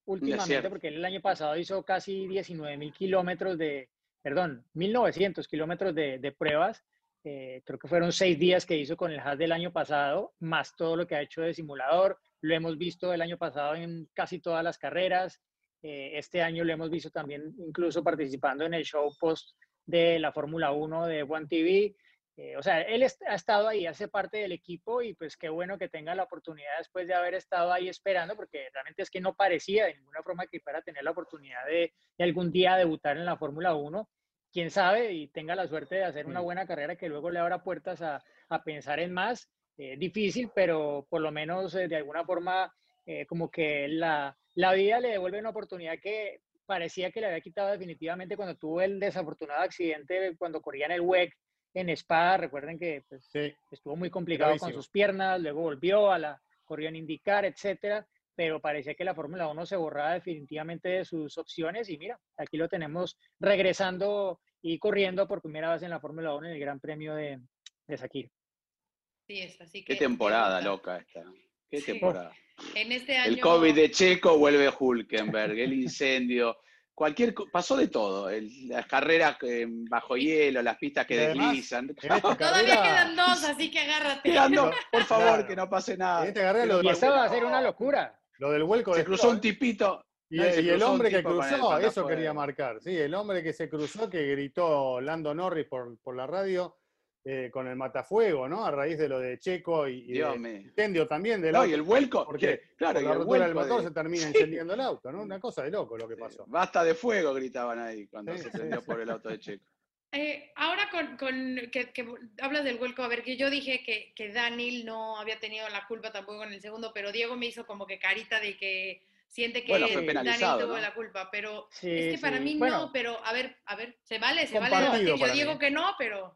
últimamente, porque él el año pasado hizo casi 19 mil kilómetros de, perdón, 1900 kilómetros de, pruebas. Eh, creo que fueron seis días que hizo con el Haas del año pasado, más todo lo que ha hecho de simulador. Lo hemos visto el año pasado en casi todas las carreras. Eh, este año lo hemos visto también incluso participando en el show post de la Fórmula 1 de One TV. Eh, o sea, él ha estado ahí, hace parte del equipo y pues qué bueno que tenga la oportunidad después de haber estado ahí esperando, porque realmente es que no parecía de ninguna forma que fuera a tener la oportunidad de, de algún día debutar en la Fórmula 1 quién sabe y tenga la suerte de hacer una buena carrera que luego le abra puertas a, a pensar en más. Eh, difícil, pero por lo menos eh, de alguna forma como que la, la, vida le devuelve una oportunidad que parecía que le había quitado definitivamente cuando tuvo el desafortunado accidente cuando corría en el WEC en Spa. Recuerden que pues, estuvo muy complicado con sus piernas, luego volvió a la corrió en indicar, etcétera pero parecía que la Fórmula 1 se borraba definitivamente de sus opciones y mira, aquí lo tenemos regresando y corriendo por primera vez en la Fórmula 1 en el Gran Premio de, de Sakir. Sí, es así que... Qué temporada loca esta. Qué temporada. En este año... El COVID de Checo vuelve Hulkenberg, el incendio cualquier, pasó de todo, las carreras bajo hielo, las pistas que deslizan. (laughs) Todavía quedan dos, así que agárrate. por favor, que no pase nada. Este lo y va a ser una locura. Lo del vuelco Se cruzó un tipito. Y, el hombre que cruzó, eso quería marcar. Sí, el hombre que se cruzó, que gritó Lando Norris por, por la radio, eh, con el matafuego, ¿no? A raíz de lo de Checo y, y incendio también del no, y el vuelco, porque claro, la rotura del motor se termina (laughs) incendiando el auto, ¿no? Una cosa de loco lo que pasó. Basta de fuego, gritaban ahí cuando se prendió por el auto de Checo. Eh, ahora con, que, hablas del vuelco, a ver, que yo dije que, que Daniel no había tenido la culpa tampoco en el segundo, pero Diego me hizo como que carita de que siente que Daniel tuvo la culpa, pero es que para mí no, pero a ver, a ver, se vale, se vale Yo digo que no, pero...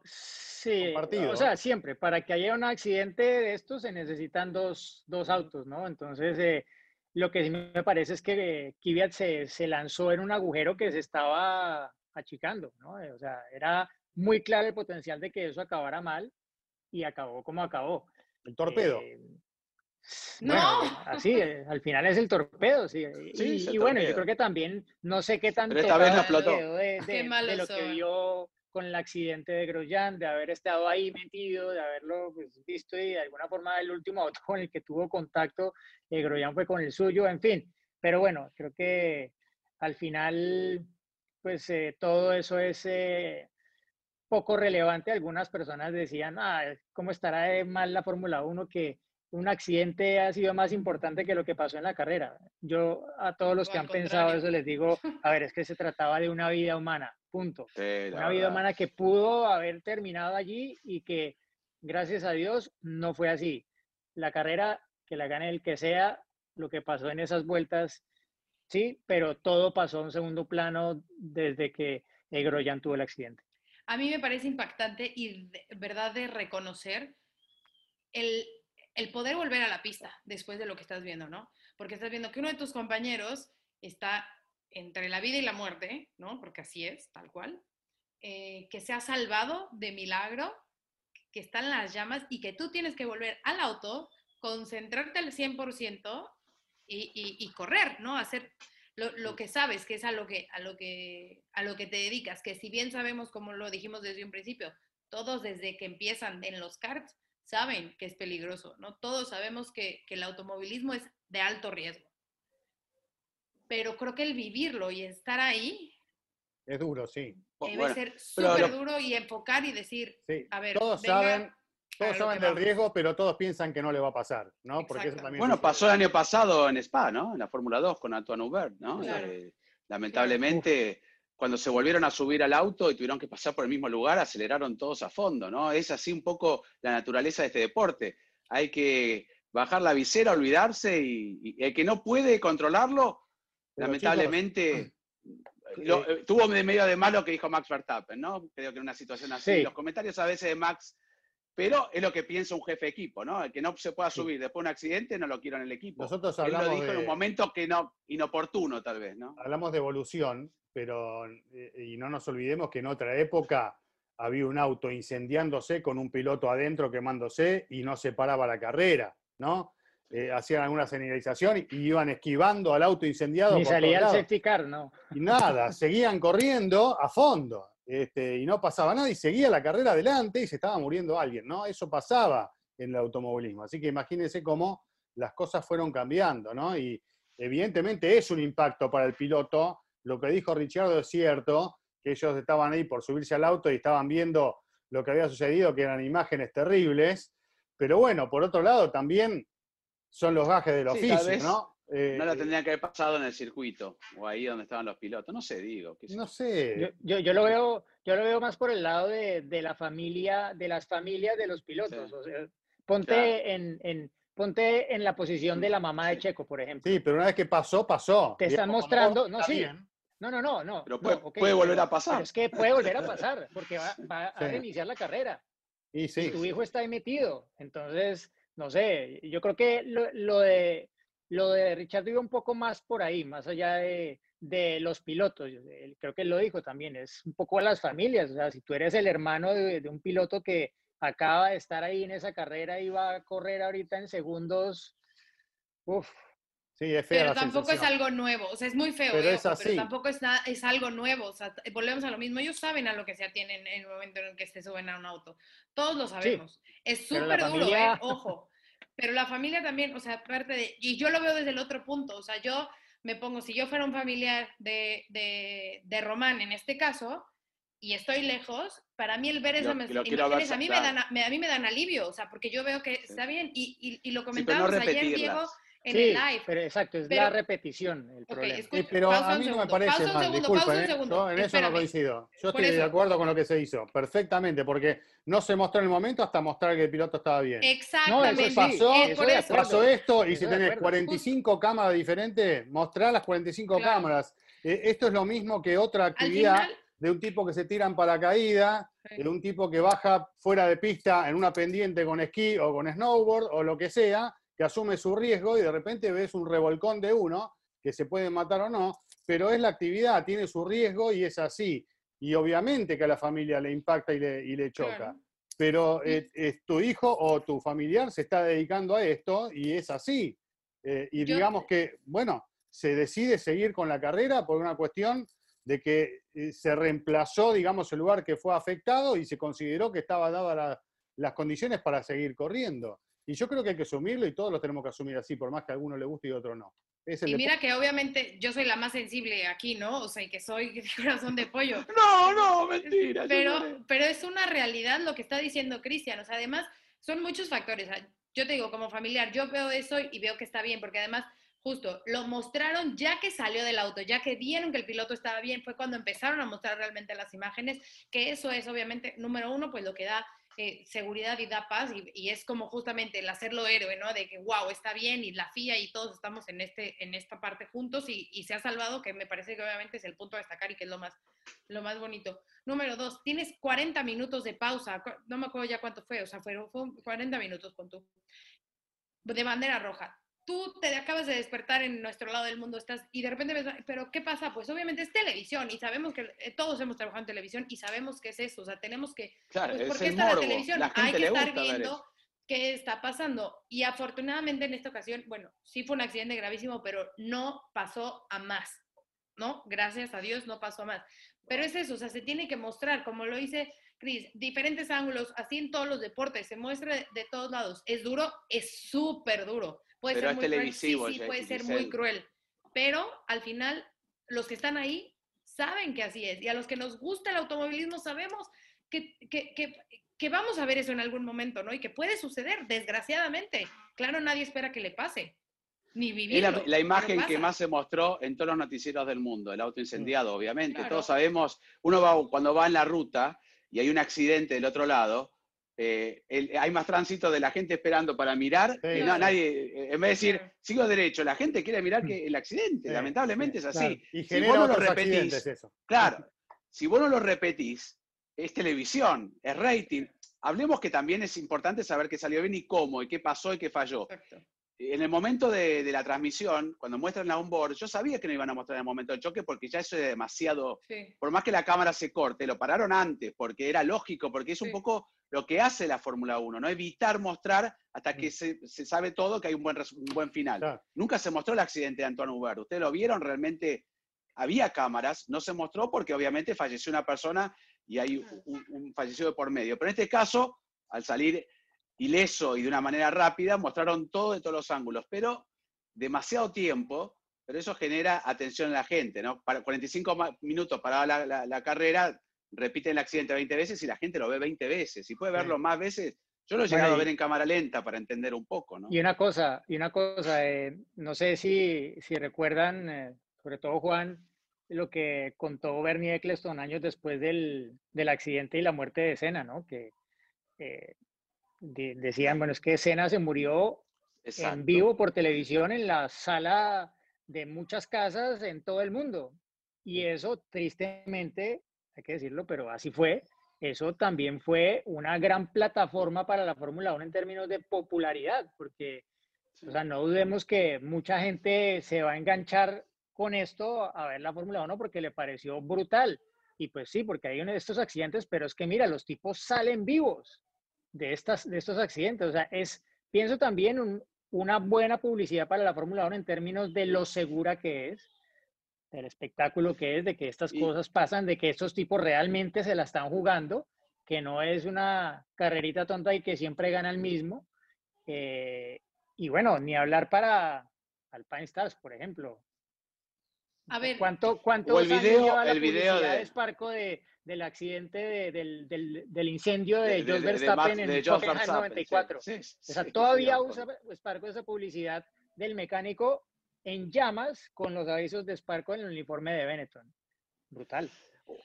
Sí, o sea, siempre, para que haya un accidente de estos se necesitan dos, dos autos, ¿no? Entonces, eh, lo que sí me parece es que Kvyat se, se, lanzó en un agujero que se estaba achicando, ¿no? O sea, era muy claro el potencial de que eso acabara mal y acabó como acabó. El torpedo. Eh, no. así, eh, al final es el torpedo, sí. y, bueno, yo creo que también, no sé qué tanto Pero esta vez (laughs) de, de, lo que vio con el accidente de Grosjean, de haber estado ahí metido, de haberlo pues, visto y de alguna forma el último auto (laughs) con el que tuvo contacto, eh, Grosjean fue con el suyo, en fin. Pero bueno, creo que al final, pues eh, todo eso es eh, poco relevante. Algunas personas decían, ah, ¿cómo estará mal la Fórmula 1 que un accidente ha sido más importante que lo que pasó en la carrera. Yo a todos los que han pensado eso les digo, a ver, es que se trataba de una vida humana, punto. una vida humana que pudo haber terminado allí y que, gracias a Dios, no fue así. La carrera, que la gane el que sea, lo que pasó en esas vueltas, sí, pero todo pasó a un segundo plano desde que Groyan tuvo el accidente. A mí me parece impactante y verdad de reconocer el el poder volver a la pista después de lo que estás viendo, ¿no? Porque estás viendo que uno de tus compañeros está entre la vida y la muerte, ¿no? Porque así es, tal cual, eh, que se ha salvado de milagro, que está en las llamas y que tú tienes que volver al auto, concentrarte al 100% y, y, y correr, ¿no? Hacer lo, que sabes, que es a lo que, a, lo que, a lo que te dedicas, que si bien sabemos, como lo dijimos desde un principio, todos desde que empiezan en los karts, saben que es peligroso, ¿no? Todos sabemos que, el automovilismo es de alto riesgo. Pero creo que el vivirlo y estar ahí... Es duro, sí. Debe ser súper duro y enfocar y decir, a ver, todos saben, todos saben del riesgo, pero todos piensan que no le va a pasar, ¿no? Porque bueno, pasó el año pasado en Spa, ¿no? En la Fórmula 2 con Antoine Hubert, ¿no? Eh, lamentablemente cuando se volvieron a subir al auto y tuvieron que pasar por el mismo lugar, aceleraron todos a fondo, ¿no? Es así un poco la naturaleza de este deporte. Hay que bajar la visera, olvidarse y, el que no puede controlarlo, lamentablemente, (clears throat) eh, tuvo de medio de malo que dijo Max Verstappen, ¿no? Creo que en una situación así, los comentarios a veces de Max, pero es lo que piensa un jefe de equipo, ¿no? El que no se pueda subir después de un accidente no lo quiero en el equipo. Nosotros hablamos Él lo dijo en un momento que no, inoportuno tal vez, ¿no? Hablamos de evolución pero eh, y no nos olvidemos que en otra época había un auto incendiándose con un piloto adentro quemándose y no se paraba la carrera, ¿no? Eh, hacían alguna señalización y iban esquivando al auto incendiado. Ni salía el safety car, ¿no? Y nada, (laughs) seguían corriendo a fondo. Este, y no pasaba nada y seguía la carrera adelante y se estaba muriendo alguien, ¿no? Eso pasaba en el automovilismo. Así que imagínense cómo las cosas fueron cambiando, ¿no? Y evidentemente es un impacto para el piloto lo que dijo Richardo es cierto, que ellos estaban ahí por subirse al auto y estaban viendo lo que había sucedido, que eran imágenes terribles. Pero bueno, por otro lado, también son los gajes del oficio, ¿no? Eh, no la tendrían que haber pasado en el circuito o ahí donde estaban los pilotos. No sé, digo. No sé. Yo, yo, lo veo, yo lo veo más por el lado de, de la familia, de las familias de los pilotos. O sea, ponte en, en, ponte en la posición de la mamá de Checo, por ejemplo. Sí, pero una vez que pasó, pasó. Te están mostrando, no, sí, no, no, no, no. Pero puede, volver a pasar. es que puede volver a pasar, porque va, (laughs) a reiniciar la carrera. Y, sí, tu hijo está ahí metido. Entonces, no sé, yo creo que lo, de lo de Richard iba un poco más por ahí, más allá de, los pilotos. Creo que él lo dijo también, es un poco a las familias. O sea, si tú eres el hermano de, de un piloto que acaba de estar ahí en esa carrera y va a correr ahorita en segundos, uff, Sí, es fea Pero la tampoco es sensación. algo nuevo, o sea, es muy feo, Pero eh, es ojo, así. pero tampoco es, nada- es algo nuevo, o sea, volvemos a lo mismo, ellos saben a lo que se atienen en el momento en el que se suben a un auto, todos lo sabemos, es pero la súper duro, familia- ¿eh? ojo, pero la familia también, o sea, aparte de, y yo lo veo desde el otro punto, o sea, yo me pongo, si yo fuera un familiar de, de, de Román en este caso, y estoy lejos, para mí el ver esas imágenes a mí, me dan, a- me- a mí me dan alivio, o sea, porque yo veo que está bien, y, y, y lo Sí, pero no comentábamos ayer. Diego, en sí, el live. pero exacto, es Pero- la repetición el problema. pero pausa a un mí no me parece mal, segundo, disculpen, pausa un ¿eh? en eso no coincido. Yo estoy de eso. acuerdo con lo que se hizo, perfectamente, porque no se mostró en el momento hasta mostrar que el piloto estaba bien. Exactamente. sí, pasó, es eso eso. Pasó esto y si tenés acuerdo. 45 cámaras diferentes, mostrar las 45 Claro. cámaras. Eh, esto es lo mismo que otra actividad de un tipo que se tira en paracaídas, de un tipo que baja fuera de pista en una pendiente con esquí o con snowboard o lo que sea, que asume su riesgo y de repente ves un revolcón de uno, que se puede matar o no, pero es la actividad, tiene su riesgo y es así. Y obviamente que a la familia le impacta y le, y le choca. Claro. Pero eh, es tu hijo o tu familiar se está dedicando a esto y es así. Eh, y Yo- digamos que, bueno, se decide seguir con la carrera por una cuestión de que eh, se reemplazó, digamos, el lugar que fue afectado y se consideró que estaba dadas la- las condiciones para seguir corriendo. Y yo creo que hay que asumirlo y todos lo tenemos que asumir así, por más que a alguno le guste y a otro no. Es el y mira que obviamente yo soy la más sensible aquí, ¿no? O sea, y que soy (laughs) de corazón de pollo. (laughs) No, no, mentira. Pero, pero es una realidad lo que está diciendo Cristian. O sea, además, son muchos factores. Yo te digo, como familiar, yo veo eso y veo que está bien, porque además, justo, lo mostraron ya que salió del auto, ya que vieron que el piloto estaba bien, fue cuando empezaron a mostrar realmente las imágenes, que eso es obviamente, número uno, pues lo que da eh, seguridad y da paz, y, es como justamente el hacerlo héroe, ¿no? De que, wow, está bien, y la FIA y todos estamos en, este, en esta parte juntos, y, se ha salvado, que me parece que obviamente es el punto a destacar y que es lo más, lo más bonito. Número dos, tienes 40 minutos de pausa, no me acuerdo ya cuánto fue, o sea, fueron, fueron 40 minutos con tú, de bandera roja. Tú te acabas de despertar en nuestro lado del mundo, estás y de repente ves, pero ¿qué pasa? Pues obviamente es televisión y sabemos que eh, todos hemos trabajado en televisión y sabemos qué es eso, o sea, tenemos que, Claro, pues, ¿por qué está la morbo. televisión? La Hay que estar viendo qué está pasando. Y afortunadamente en esta ocasión, bueno, sí fue un accidente gravísimo, pero no pasó a más, ¿no? Gracias a Dios no pasó a más. Pero es eso, o sea, se tiene que mostrar, como lo dice Cris, diferentes ángulos, así en todos los deportes, se muestra de, de todos lados. ¿Es duro? Es súper duro. Puede Pero ser es muy cruel, televisivo, sí, sí, ya- puede ser muy cruel. Pero al final, los que están ahí saben que así es. Y a los que nos gusta el automovilismo sabemos que, que, que, que vamos a ver eso en algún momento, ¿no? Y que puede suceder, desgraciadamente. Claro, nadie espera que le pase, ni Es vivirlo. la, la pero imagen que más se mostró en todos los noticieros del mundo, el auto incendiado, obviamente. Claro. Todos sabemos, uno va cuando va en la ruta y hay un accidente del otro lado, eh, el- hay más tránsito de la gente esperando para mirar, Sí, y no, nadie, eh, en vez de decir, sigo derecho, la gente quiere mirar que el accidente, Sí, lamentablemente es así. Claro, Y Si vos no lo repetís, eso. Claro, si vos no lo repetís, es televisión, es rating. Hablemos que también es importante saber qué salió bien y cómo, y qué pasó y qué falló. Exacto. En el momento de, de la transmisión, cuando muestran la onboard, yo sabía que no iban a mostrar en el momento del choque porque ya eso es demasiado, Sí. por más que la cámara se corte, lo pararon antes porque era lógico, porque es un Sí. poco lo que hace la Fórmula 1, ¿no? Evitar mostrar hasta que se, se sabe todo que hay un buen, un buen final. Claro. Nunca se mostró el accidente de Antoine Hubert. ¿Ustedes lo vieron? Realmente había cámaras, no se mostró porque obviamente falleció una persona y hay un, un fallecido de por medio. Pero en este caso, al salir ileso y de una manera rápida, mostraron todo de todos los ángulos, pero demasiado tiempo, pero eso genera atención en la gente, ¿no? Para 45 ma- minutos para la, la- la carrera, repiten el accidente 20 veces y la gente lo ve 20 veces. Y puede verlo más veces. Yo lo he Bueno, llegado a ver en cámara lenta para entender un poco, ¿no? Y una cosa, y una cosa, eh, no sé si, si recuerdan, eh, sobre todo Juan, lo que contó Bernie Eccleston años después del, del accidente y la muerte de Senna, ¿no? Que eh, de- decían, bueno, es que Senna se murió Exacto. en vivo por televisión en la sala de muchas casas en todo el mundo. Y eso, tristemente, hay que decirlo, pero así fue, eso también fue una gran plataforma para la Fórmula 1 en términos de popularidad, porque, o sea, no dudemos que mucha gente se va a enganchar con esto a ver la Fórmula 1 porque le pareció brutal. Y pues sí, porque hay uno de estos accidentes, pero es que mira, los tipos salen vivos de, estas, de estos accidentes. O sea, es, pienso también un, una buena publicidad para la Fórmula 1 en términos de lo segura que es, del espectáculo que es, de que estas Y- cosas pasan, de que estos tipos realmente se la están jugando, que no es una carrerita tonta y que siempre gana el mismo. Eh, y bueno, ni hablar para Alpine Stars, por ejemplo. A ver, ¿Cuánto, cuántos O el video- lleva la el video de- Sparco de, del accidente, de- del, del, del incendio de, De- de- Jos de- de Verstappen en Hockenheim Verstappen, 94? sí, sí, O sea, sí, todavía sí, usa Sparco esa publicidad del mecánico en llamas con los avisos de Sparco en el uniforme de Benetton. Brutal.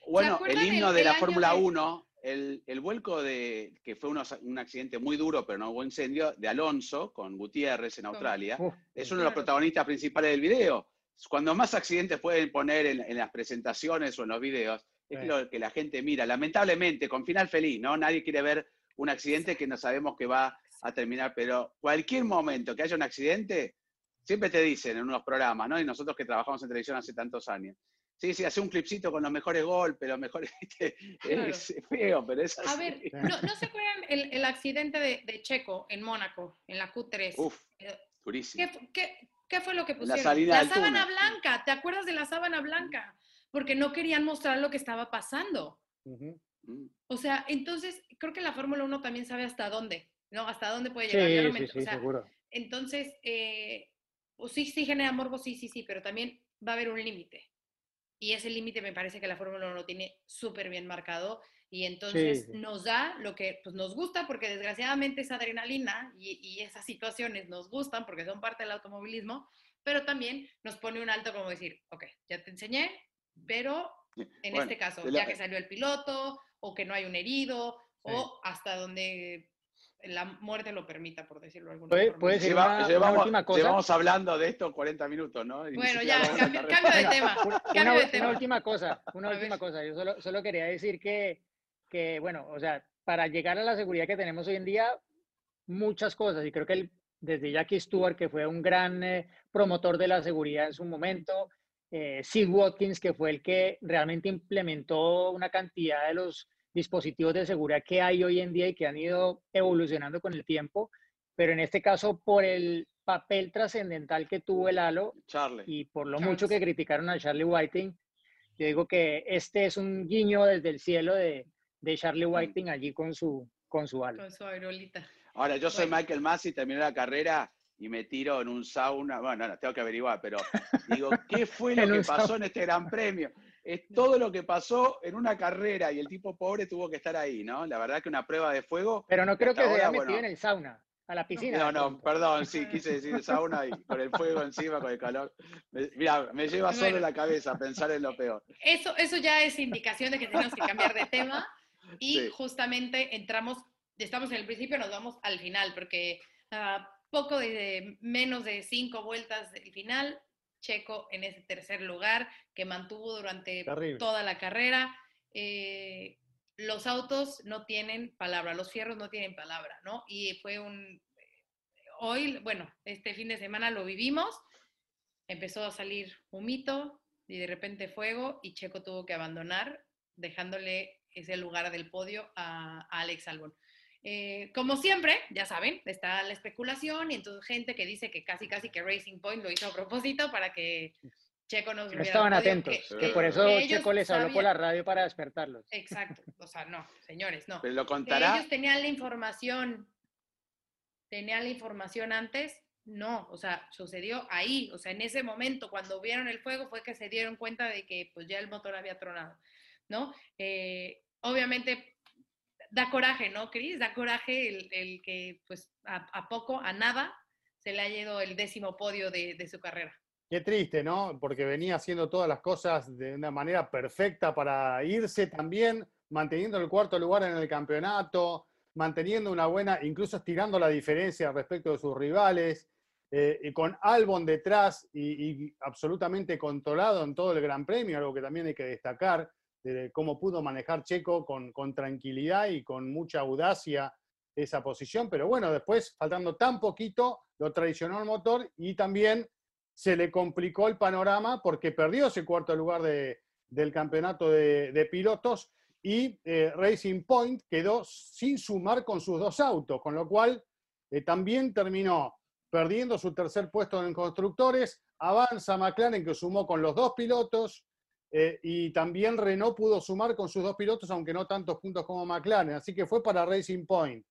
Bueno, el himno de la Fórmula de- 1, el, el vuelco de, que fue unos- un accidente muy duro, pero no hubo incendio, de Alonso con Gutiérrez en Australia, es uno de los protagonistas principales del video. Cuando más accidentes pueden poner en, en las presentaciones o en los videos, es Sí. lo que la gente mira. Lamentablemente, con final feliz, ¿no? Nadie quiere ver un accidente que no sabemos que va a terminar, pero cualquier momento que haya un accidente, siempre te dicen en unos programas, ¿no? Y nosotros que trabajamos en televisión hace tantos años. Sí, sí, hace un clipcito con los mejores golpes, los mejores. (laughs) Claro. Es feo, pero es así. a ver, ¿no, no se acuerdan el, el accidente de, de Checo en Mónaco, en la Q3? Uf, Eh, durísimo. ¿Qué, qué- qué fue lo que La pusieron? salida del sábana túnel. blanca, ¿te acuerdas de la sábana blanca? Porque no querían mostrar lo que estaba pasando. O sea, entonces creo que la Fórmula 1 también sabe hasta dónde, ¿no? Hasta dónde puede llegar. Sí, o sí, sea, seguro. entonces, eh, pues sí, sí genera morbo, sí, sí, sí, pero también va a haber un límite. Y ese límite me parece que la Fórmula 1 lo tiene súper bien marcado y entonces sí. nos da lo que pues, nos gusta porque desgraciadamente esa adrenalina y, y esas situaciones nos gustan porque son parte del automovilismo, pero también nos pone un alto como decir, ok, ya te enseñé, pero en Bueno, este caso, la- ya que salió el piloto o que no hay un herido Sí. o hasta donde la muerte lo permita, por decirlo de alguna Puede- forma. puede Lleva- una- una llevamos, última cosa. llevamos hablando de esto 40 minutos, ¿no? Y Bueno, ya, cambio, cambio de tema. una, Cambio de una tema. última cosa, una A última ver. cosa. Yo solo, solo quería decir que, que, bueno, o sea, para llegar a la seguridad que tenemos hoy en día, muchas cosas, y creo que el- desde Jackie Stewart, que fue un gran eh, promotor de la seguridad en su momento, eh, Sid Watkins, que fue el que realmente implementó una cantidad de los dispositivos de seguridad que hay hoy en día y que han ido evolucionando con el tiempo, pero en este caso por el papel trascendental que tuvo el halo Charlie. y por lo Charles. mucho que criticaron a Charlie Whiting, yo digo que este es un guiño desde el cielo de, de Charlie Whiting allí con su, con su halo. Con su aerolita. Ahora, yo soy Bueno. Michael Masi, terminé la carrera y me tiro en un sauna. Bueno, no, tengo que averiguar, pero (laughs) digo, ¿qué fue lo que pasó sauna. en este gran premio? Es todo lo que pasó en una carrera y el tipo pobre tuvo que estar ahí, ¿no? La verdad que una prueba de fuego. Pero no creo que se haya metido bueno. en el sauna, a la piscina. No, de no, perdón, sí, quise decir sauna y con el fuego encima, con el calor. Mira, me lleva solo Bueno. la cabeza pensar en lo peor. Eso, eso ya es indicación de que tenemos que cambiar de tema y Sí. justamente entramos, estamos en el principio, nos vamos al final, porque a poco de menos de cinco vueltas del final, Checo en ese tercer lugar que mantuvo durante Terrible. toda la carrera. Eh, los autos no tienen palabra, los fierros no tienen palabra, ¿no? Y fue un... Hoy, bueno, este fin de semana lo vivimos, empezó a salir humito y de repente fuego y Checo tuvo que abandonar, dejándole ese lugar del podio a, a Alex Albon. Eh, como siempre, ya saben, está la especulación y entonces gente que dice que casi casi que Racing Point lo hizo a propósito para que Checo no No estaban atentos, que- que que- por eso que Checo les habló por sabían- la radio para despertarlos. Exacto, o sea, no, señores, no. Pero lo contará. ellos tenían la información, tenían la información antes, no, o sea, sucedió ahí, o sea, en ese momento, cuando vieron el fuego, fue que se dieron cuenta de que pues ya el motor había tronado, ¿no? Eh, obviamente da coraje, ¿no, Cris? Da coraje el, el que pues a, poco, a nada, se le haya ido el décimo podio de, de su carrera. Qué triste, ¿no? Porque venía haciendo todas las cosas de una manera perfecta para irse también, manteniendo el cuarto lugar en el campeonato, manteniendo una buena, incluso estirando la diferencia respecto de sus rivales, eh, y con Albon detrás y absolutamente controlado en todo el Gran Premio, algo que también hay que destacar, de cómo pudo manejar Checo con, tranquilidad y con mucha audacia esa posición, pero bueno, después, faltando tan poquito, lo traicionó el motor y también se le complicó el panorama porque perdió ese cuarto lugar de- del campeonato de, de pilotos y eh, Racing Point quedó sin sumar con sus dos autos, con lo cual eh, también terminó perdiendo su tercer puesto en constructores. Avanza McLaren, que sumó con los dos pilotos. Eh, y también Renault pudo sumar con sus dos pilotos, aunque no tantos puntos como McLaren. Así que fue para Racing Point.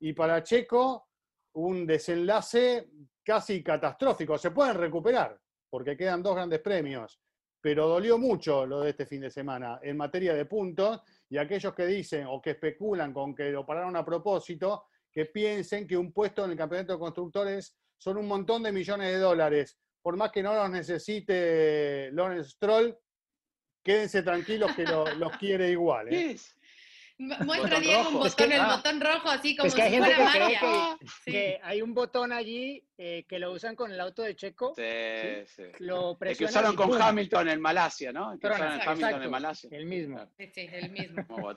Y para Checo, un desenlace casi catastrófico. Se pueden recuperar, porque quedan dos grandes premios. Pero dolió mucho lo de este fin de semana en materia de puntos. Y aquellos que dicen o que especulan con que lo pararon a propósito, que piensen que un puesto en el campeonato de constructores son un montón de millones de dólares. Por más que no los necesite Lawrence Stroll, quédense tranquilos que lo- los quiere igual. ¿eh? (laughs) ¿Qué es? Muestra Diego un botón, Es que- el ah. botón rojo, así como Es que hay si gente fuera que cree magia. que, Sí. que hay un botón allí eh, que lo usan con el auto de Checo. Sí, sí. Lo El que usaron con. Hamilton en Malasia, ¿no? El que Tronan, usaron en Hamilton exacto, en Malasia. El mismo. Sí, el mismo.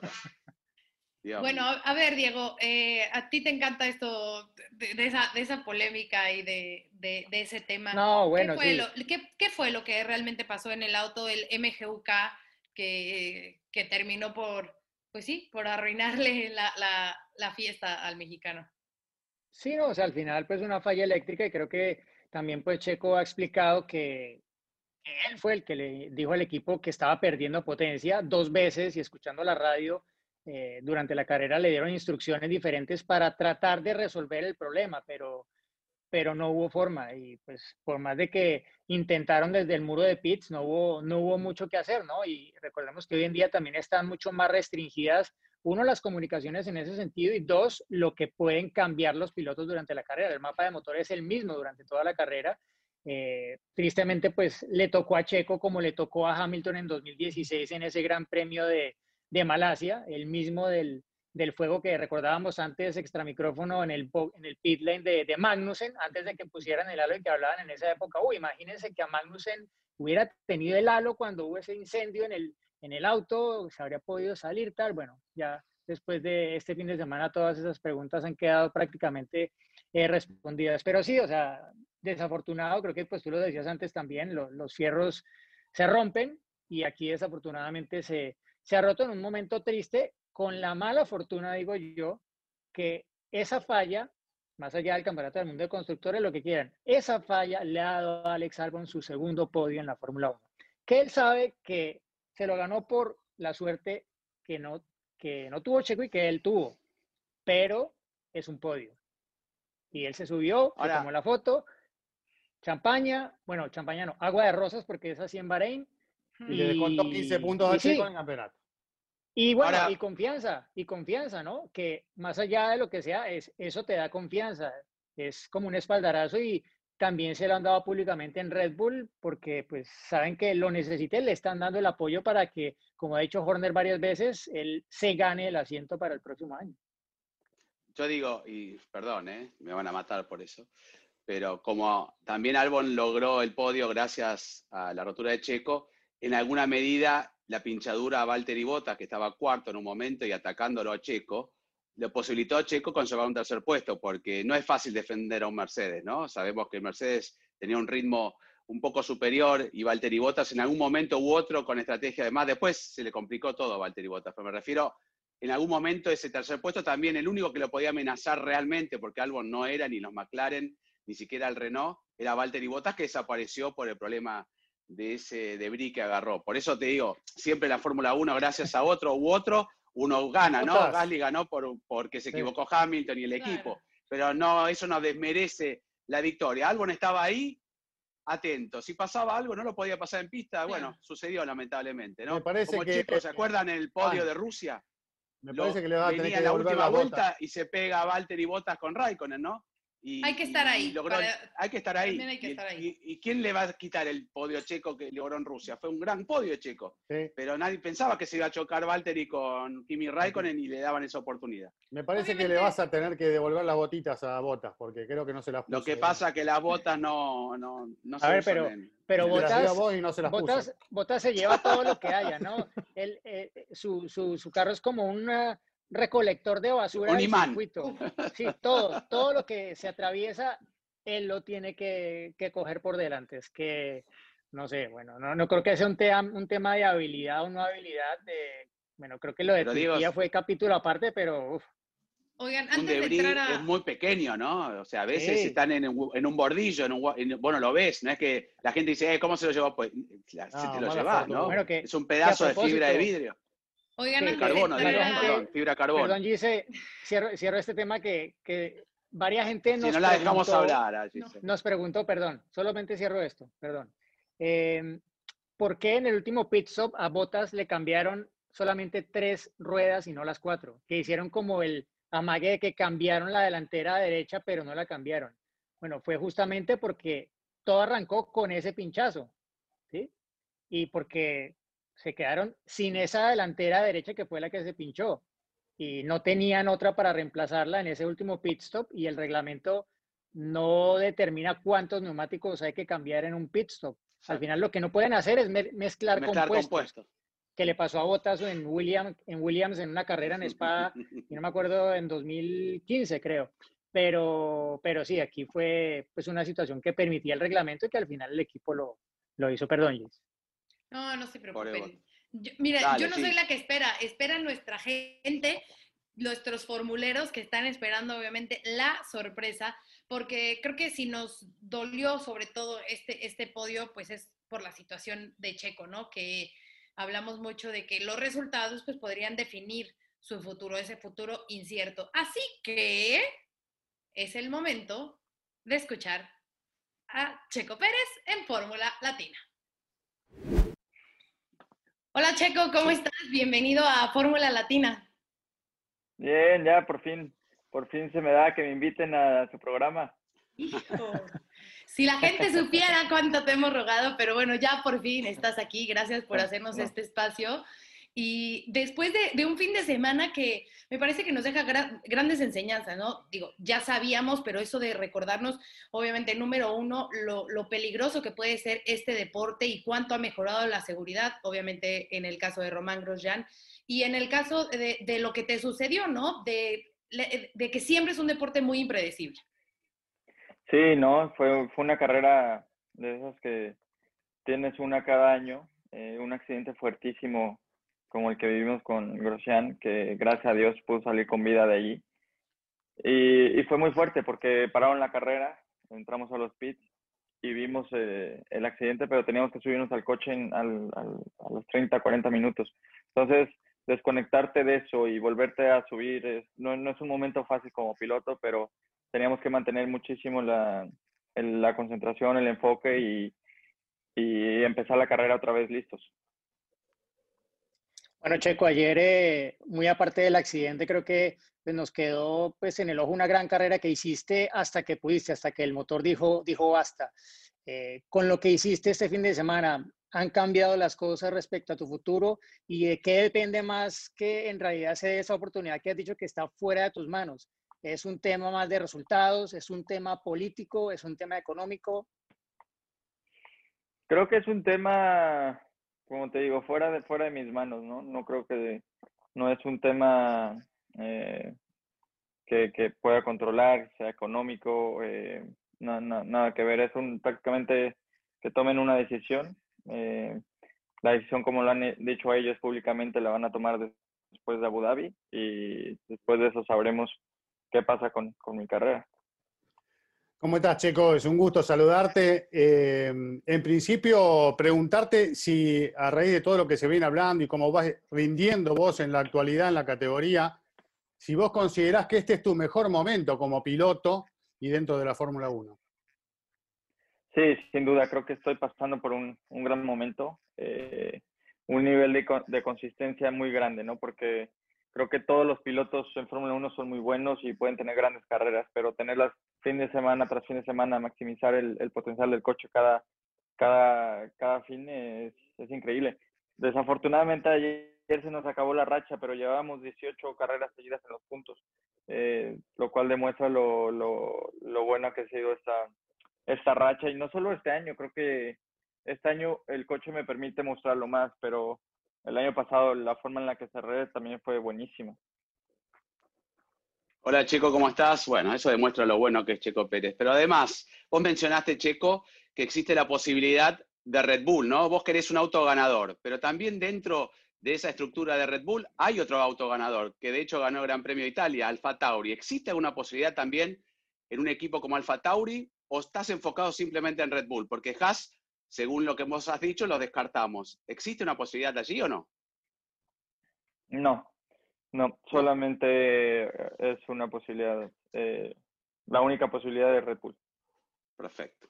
Bueno, a ver, Diego, eh, a ti te encanta esto de, de esa, de esa polémica y de, de- de ese tema. No, bueno, ¿Qué fue, sí. lo, qué- qué fue lo que realmente pasó en el auto del MGUK que, que terminó por, pues sí, por arruinarle la, la- la fiesta al mexicano? Sí, no, o sea, al final pues una falla eléctrica y creo que también pues Checo ha explicado que él fue el que le dijo al equipo que estaba perdiendo potencia dos veces y escuchando la radio eh, durante la carrera le dieron instrucciones diferentes para tratar de resolver el problema, pero, pero no hubo forma y pues por más de que intentaron desde el muro de pits, no hubo, no hubo mucho que hacer, ¿no? Y recordemos que hoy en día también están mucho más restringidas uno, las comunicaciones en ese sentido y dos, lo que pueden cambiar los pilotos durante la carrera. El mapa de motor es el mismo durante toda la carrera. Eh, tristemente, pues le tocó a Checo como le tocó a Hamilton en 2016 en ese Gran Premio de, de Malasia, el mismo del, del fuego que recordábamos antes extra micrófono en el, en el pit lane de, de Magnussen, antes de que pusieran el halo y que hablaban en esa época. Uy, imagínense que a Magnussen hubiera tenido el halo cuando hubo ese incendio en el, en el auto, se habría podido salir, tal. Bueno, ya después de este fin de semana todas esas preguntas han quedado prácticamente eh, respondidas. Pero sí, o sea, desafortunado, creo que pues tú lo decías antes también, lo- los fierros se rompen y aquí desafortunadamente se, se ha roto en un momento triste con la mala fortuna, digo yo, que esa falla, más allá del Campeonato del Mundo de Constructores, lo que quieran, esa falla le ha dado a Alex Albon su segundo podio en la Fórmula 1. Que él sabe que se lo ganó por la suerte que no, que no tuvo Checo y que él tuvo, pero es un podio. Y él se subió, se tomó la foto, champaña, bueno, champaña no, agua de rosas porque es así en Bahrein. Y le descontó 15 Y- puntos a sí, Checo en el campeonato. Y bueno, Ahora- y confianza, y confianza, ¿no? Que más allá de lo que sea, es, eso te da confianza. Es como un espaldarazo y también se lo han dado públicamente en Red Bull porque pues saben que lo necesita y le están dando el apoyo para que, como ha dicho Horner varias veces, él se gane el asiento para el próximo año. Yo digo, y perdón, ¿eh? me van a matar por eso, pero como también Albon logró el podio gracias a la rotura de Checo, en alguna medida la pinchadura a Valtteri Bottas, que estaba cuarto en un momento y atacándolo a Checo, le posibilitó a Checo conservar un tercer puesto, porque no es fácil defender a un Mercedes, ¿no? Sabemos que Mercedes tenía un ritmo un poco superior y Valtteri Bottas en algún momento u otro con estrategia de más. Después se le complicó todo a Valtteri Bottas, pero me refiero en algún momento ese tercer puesto también el único que lo podía amenazar realmente, porque Albon no era ni los McLaren, ni siquiera el Renault, era Valtteri Bottas que desapareció por el problema de ese debris que agarró. Por eso te digo, siempre la Fórmula 1, gracias a otro u otro, uno gana, ¿no? Gasly ganó por, porque se Sí. equivocó Hamilton y el Claro. equipo, pero no, eso no desmerece la victoria. Albon estaba ahí, atento. Si pasaba algo, no lo podía pasar en pista. Bueno, sucedió lamentablemente, ¿no? Me parece Como que- Checo, ¿se acuerdan el podio Ah, de Rusia? Me Lo- parece que le va a tener venía que la última la vuelta vuelta. y se pega a Valtteri Bottas con Raikkonen, ¿no? Y- Hay que estar y ahí logró- para- hay que estar ahí. también hay que Y- estar ahí. Y, y quién le va a quitar el podio checo que logró en Rusia? Fue un gran podio checo, Sí. pero nadie pensaba que se iba a chocar Valtteri con Kimi Raikkonen y le daban esa oportunidad. Me parece que le vas a tener que devolver las botitas a Botas, porque creo que no se las puso. Lo que pasa que las botas no, no, no se A ver, usan pero- en- Pero Se a Botas, vos y no se las Botas, puso. Botas se lleva todo lo que haya, ¿no? Eh, su, su, su carro es como un eh, recolector de basura Un imán. circuito. (laughs) Sí, todo, todo lo que se atraviesa, él lo tiene que, que coger por delante. Es que, no sé, bueno, no, no creo que sea un, tema un tema de habilidad o no habilidad. De, bueno, creo que lo de Turquía fue capítulo aparte, pero uf, Oigan, un antes de debris entrar a... es muy pequeño, ¿no? O sea, a veces Sí. están en, un- en un bordillo, en un, en- bueno, lo ves, no es que la gente dice, eh, ¿cómo se lo llevó? Pues la- se No, te lo llevas. ¿no? Bueno, que- es un pedazo de fibra de vidrio, Oigan, Sí, carbono, perdón, fibra carbono. Perdón, Gise, cierro, cierro este tema que, que varias gente Si nos no la dejamos preguntó- hablar, a Giselle. Nos preguntó, perdón, solamente cierro esto, perdón. Eh, ¿Por qué en el último pit stop a Bottas le cambiaron solamente tres ruedas y no las cuatro? Que hicieron como el amague de que cambiaron la delantera derecha, pero no la cambiaron. Bueno, fue justamente porque todo arrancó con ese pinchazo, ¿sí? Y porque se quedaron sin esa delantera derecha que fue la que se pinchó y no tenían otra para reemplazarla en ese último pit stop y el reglamento no determina cuántos neumáticos hay que cambiar en un pit stop. Al final lo que no pueden hacer es me- mezclar, Mezclar compuestos, compuestos. que le pasó a Bottas en, William, en Williams en una carrera en Spa, (laughs) y no me acuerdo, en 2015 creo. Pero, pero sí, aquí fue pues una situación que permitía el reglamento y que al final el equipo lo, lo hizo, perdón, Gis. No, no se preocupen. Yo- mira, Dale, yo no soy la que espera, espera nuestra gente, nuestros formuleros que están esperando obviamente la sorpresa, porque creo que si nos dolió sobre todo este, este podio, pues es por la situación de Checo, ¿no? Que hablamos mucho de que los resultados pues podrían definir su futuro, ese futuro incierto. Así que es el momento de escuchar a Checo Pérez en Fórmula Latina. Hola Checo, ¿cómo estás? Bienvenido a Fórmula Latina. Bien, ya por fin, por fin se me da que me inviten a su programa. Hijo. Si la gente (laughs) supiera cuánto te hemos rogado, pero bueno, ya por fin estás aquí. Gracias por hacernos No. este espacio. Y después de, un fin de semana que me parece que nos deja gra- grandes enseñanzas, ¿no? Digo, ya sabíamos, pero eso de recordarnos, obviamente, número uno, lo, lo peligroso que puede ser este deporte y cuánto ha mejorado la seguridad, obviamente en el caso de Román Grosjean, y en el caso de, de lo que te sucedió, ¿no? De, de que siempre es un deporte muy impredecible. Sí, no, fue, fue una carrera de esas que tienes una cada año, eh, un accidente fuertísimo como el que vivimos con Grosjean, que gracias a Dios pudo salir con vida de allí. Y, y fue muy fuerte porque pararon la carrera, entramos a los pits y vimos eh, el accidente, pero teníamos que subirnos al coche en- al- al- a los 30, 40 minutos. Entonces, desconectarte de eso y volverte a subir es- no, no es un momento fácil como piloto, pero teníamos que mantener muchísimo la, el- la concentración, el enfoque y, y empezar la carrera otra vez listos. Bueno, Checo, ayer, eh, muy aparte del accidente, creo que pues, nos quedó pues, en el ojo una gran carrera que hiciste hasta que pudiste, hasta que el motor dijo, dijo basta. Eh, con lo que hiciste este fin de semana, ¿han cambiado las cosas respecto a tu futuro? ¿Y de qué depende más que en realidad se dé esa oportunidad que has dicho que está fuera de tus manos? ¿Es un tema más de resultados? ¿Es un tema político? ¿Es un tema económico? Creo que es un tema, como te digo, fuera de, fuera de mis manos, ¿no? No creo que, no es un tema eh, que, que pueda controlar, sea económico, eh, na- nada que ver, es un prácticamente que tomen una decisión. eh, la decisión, como lo han dicho ellos públicamente, la van a tomar des- después de Abu Dhabi y después de eso sabremos qué pasa con, con mi carrera. ¿Cómo estás, Checo? Es un gusto saludarte. Eh, en principio, preguntarte si a raíz de todo lo que se viene hablando y cómo vas rindiendo vos en la actualidad en la categoría, si vos considerás que este es tu mejor momento como piloto y dentro de la Fórmula 1. Sí, sin duda, creo que estoy pasando por un, gran momento, eh, un nivel de consistencia muy grande, ¿no? Porque creo que todos los pilotos en Fórmula 1 son muy buenos y pueden tener grandes carreras, pero tenerlas fin de semana tras fin de semana, maximizar el, potencial del coche cada, cada, cada fin es, es increíble. Desafortunadamente ayer se nos acabó la racha, pero llevábamos 18 carreras seguidas en los puntos, eh, lo cual demuestra lo, lo, lo bueno que ha sido esta, esta racha y no solo este año, creo que este año el coche me permite mostrarlo más, pero el año pasado la forma en la que cerré también fue buenísima. Hola Checo, ¿cómo estás? Bueno, eso demuestra lo bueno que es Checo Pérez. Pero además, vos mencionaste, Checo, que existe la posibilidad de Red Bull, ¿no? Vos querés un auto ganador, pero también dentro de esa estructura de Red Bull, hay otro auto ganador, que de hecho ganó el Gran Premio de Italia, Alfa Tauri. ¿Existe alguna posibilidad también en un equipo como Alfa Tauri o estás enfocado simplemente en Red Bull? Porque Haas, según lo que vos has dicho, lo descartamos. ¿Existe una posibilidad allí o no? No, no, solamente es una posibilidad, eh, la única posibilidad de Red Bull. Perfecto.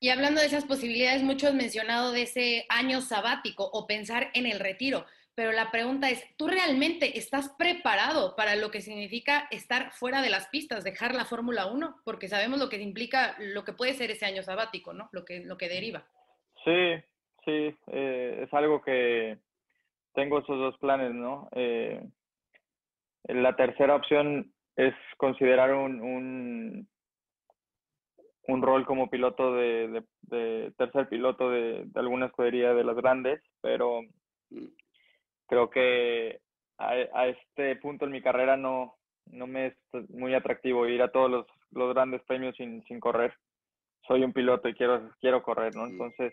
Y hablando de esas posibilidades, muchos han mencionado de ese año sabático o pensar en el retiro. Pero la pregunta es, ¿tú realmente estás preparado para lo que significa estar fuera de las pistas, dejar la Fórmula 1? Porque sabemos lo que implica, lo que puede ser ese año sabático, ¿no? Lo que, lo que deriva. Sí, sí, eh, es algo que tengo esos dos planes, ¿no? Eh, la tercera opción es considerar un, un, un rol como piloto de, de, tercer piloto de, de, alguna escudería de las grandes, pero mm creo que a, este punto en mi carrera no, no me es muy atractivo ir a todos los, los grandes premios sin, sin, correr. Soy un piloto y quiero, quiero correr, ¿no? Entonces,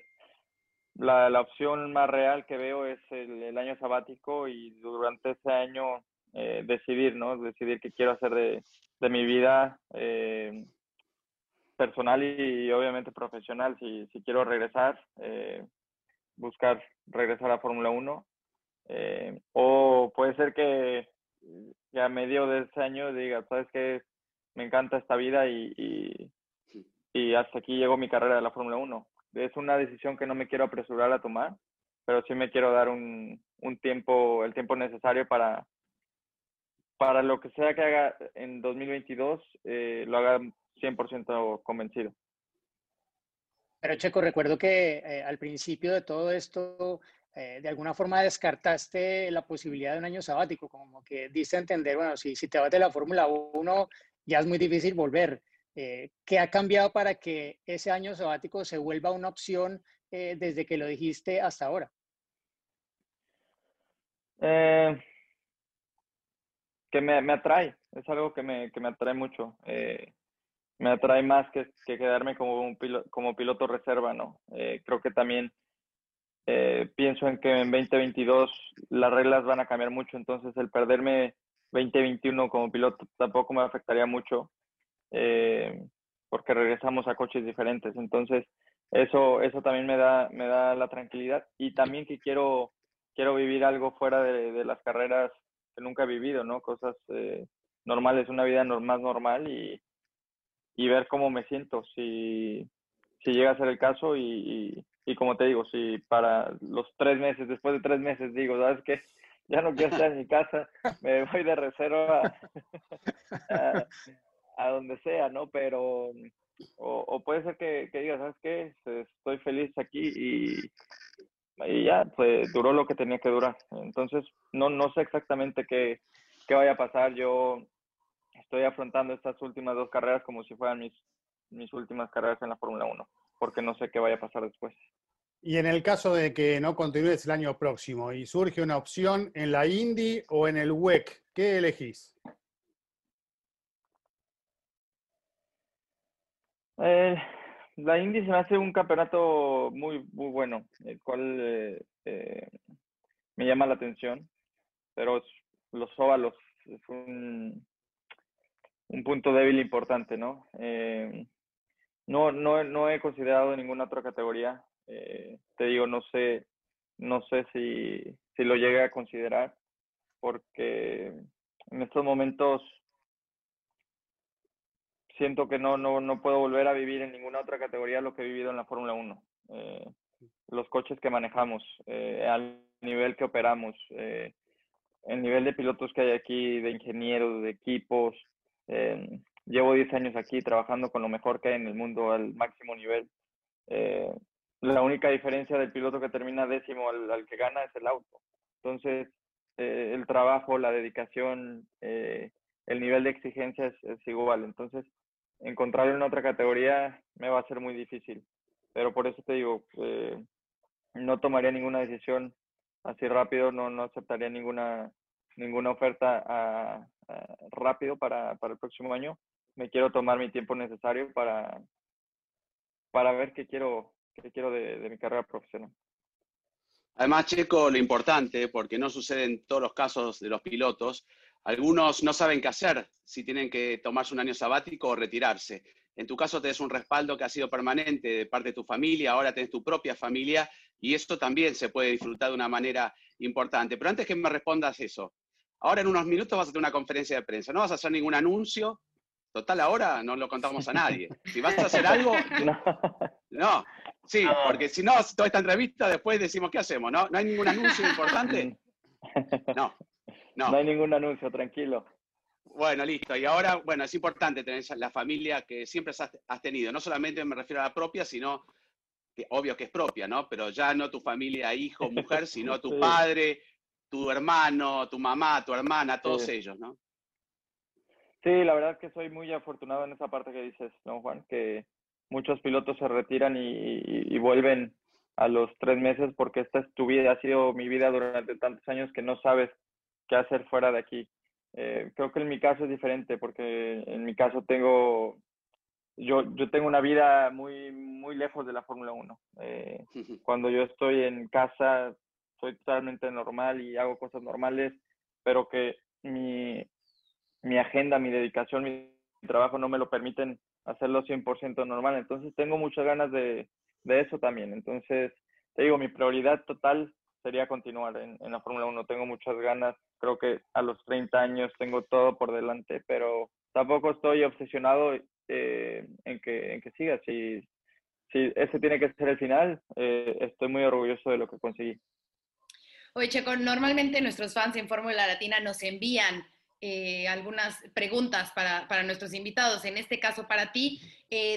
la, la opción más real que veo es el, el año sabático y durante ese año eh, decidir, ¿no? Decidir qué quiero hacer de, de mi vida eh, personal y, obviamente profesional. Si, si quiero regresar, eh, buscar regresar a Fórmula 1 eh, o puede ser que ya a medio de ese año diga, sabes que me encanta esta vida y, y, y, hasta aquí llegó mi carrera de la Fórmula 1. Es una decisión que no me quiero apresurar a tomar, pero sí me quiero dar un, un tiempo, el tiempo necesario para, para lo que sea que haga en 2022, eh, lo haga 100% convencido. Pero Checo, recuerdo que eh, al principio de todo esto eh, de alguna forma descartaste la posibilidad de un año sabático, como que diste a entender, bueno, si, si te vas de la Fórmula 1 ya es muy difícil volver. Eh, ¿Qué ha cambiado para que ese año sabático se vuelva una opción eh, desde que lo dijiste hasta ahora? que me, me, atrae, es algo que me, que me atrae mucho. me atrae más que, que, quedarme como, un piloto, como piloto reserva, ¿no? creo que también eh, pienso en que en 2022 las reglas van a cambiar mucho, entonces el perderme 2021 como piloto tampoco me afectaría mucho, eh, porque regresamos a coches diferentes. Entonces, eso, eso también me da, me da la tranquilidad y también que quiero, quiero vivir algo fuera de, las carreras que nunca he vivido, ¿no? Cosas eh, normales, una vida más normal y, y ver cómo me siento, si, si llega a ser el caso y, y como te digo, si para los tres meses, después de tres meses digo, ¿sabes qué? Ya no quiero estar en mi casa, me voy de reserva (laughs) a, a, donde sea, ¿no? Pero, o, o puede ser que, que digas, ¿sabes qué? Estoy feliz aquí y, y ya, pues duró lo que tenía que durar. Entonces, no, no sé exactamente qué, qué vaya a pasar. Yo estoy afrontando estas últimas dos carreras como si fueran mis, mis últimas carreras en la Fórmula 1 porque no sé qué vaya a pasar después. Y en el caso de que no continúes el año próximo y surge una opción en la Indy o en el WEC, ¿qué elegís? Eh, la Indy se me hace un campeonato muy, muy bueno, el cual eh, eh, me llama la atención, pero los óvalos es un, un punto débil importante, ¿no? Eh, no, no, no he considerado ninguna otra categoría. Eh, te digo, no sé, no sé si, si lo llegué a considerar, porque en estos momentos siento que no, no, no puedo volver a vivir en ninguna otra categoría lo que he vivido en la Fórmula 1. Eh, los coches que manejamos, eh, al nivel que operamos, eh, el nivel de pilotos que hay aquí, de ingenieros, de equipos, eh, Llevo 10 años aquí trabajando con lo mejor que hay en el mundo al máximo nivel. Eh, la única diferencia del piloto que termina décimo al, al que gana es el auto. Entonces, eh, el trabajo, la dedicación, el nivel de exigencia es, es, igual. Entonces, encontrarlo en otra categoría me va a ser muy difícil. Pero por eso te digo, eh, no tomaría ninguna decisión así rápido, no, no aceptaría ninguna, ninguna oferta a, a, rápido para, para el próximo año me quiero tomar mi tiempo necesario para, para ver qué quiero, qué quiero de, de mi carrera profesional. Además, Checo, lo importante, porque no sucede en todos los casos de los pilotos, algunos no saben qué hacer, si tienen que tomarse un año sabático o retirarse. En tu caso, tenés un respaldo que ha sido permanente de parte de tu familia, ahora tenés tu propia familia y esto también se puede disfrutar de una manera importante. Pero antes que me respondas eso, ahora en unos minutos vas a tener una conferencia de prensa, no vas a hacer ningún anuncio, total ahora no lo contamos a nadie. Si vas a hacer algo, (laughs) no, sí, porque si no, toda esta entrevista después decimos, ¿qué hacemos? ¿No, ¿No hay ningún anuncio importante? (laughs) No, no. No hay ningún anuncio, tranquilo. Bueno, listo. Y ahora, bueno, es importante tener la familia que siempre has tenido. No solamente me refiero a la propia, sino obvio que es propia, ¿no? Pero ya no tu familia, hijo, mujer, sino (laughs) tu padre, tu hermano, tu mamá, tu hermana, todos ellos, ¿no? Sí, la verdad es que soy muy afortunado en esa parte que dices, ¿no, Juan? Que muchos pilotos se retiran y, vuelven a los tres meses porque esta es tu vida, ha sido mi vida durante tantos años que no sabes qué hacer fuera de aquí. Eh, creo que en mi caso es diferente porque en mi caso tengo yo, yo tengo una vida muy, muy lejos de la Fórmula 1. Eh, cuando yo estoy en casa, soy totalmente normal y hago cosas normales, pero que mi, mi agenda, mi dedicación, mi trabajo no me lo permiten hacerlo 100% normal. Entonces tengo muchas ganas de, de, eso también. Entonces, te digo, mi prioridad total sería continuar en, en la Fórmula 1. Tengo muchas ganas. Creo que a los 30 años tengo todo por delante, pero tampoco estoy obsesionado eh, en, que, en que siga. Si, si ese tiene que ser el final, eh, estoy muy orgulloso de lo que conseguí. Oye, Checo, normalmente nuestros fans en Fórmula Latina nos envían eh, algunas preguntas para, para, nuestros invitados. En este caso, para ti,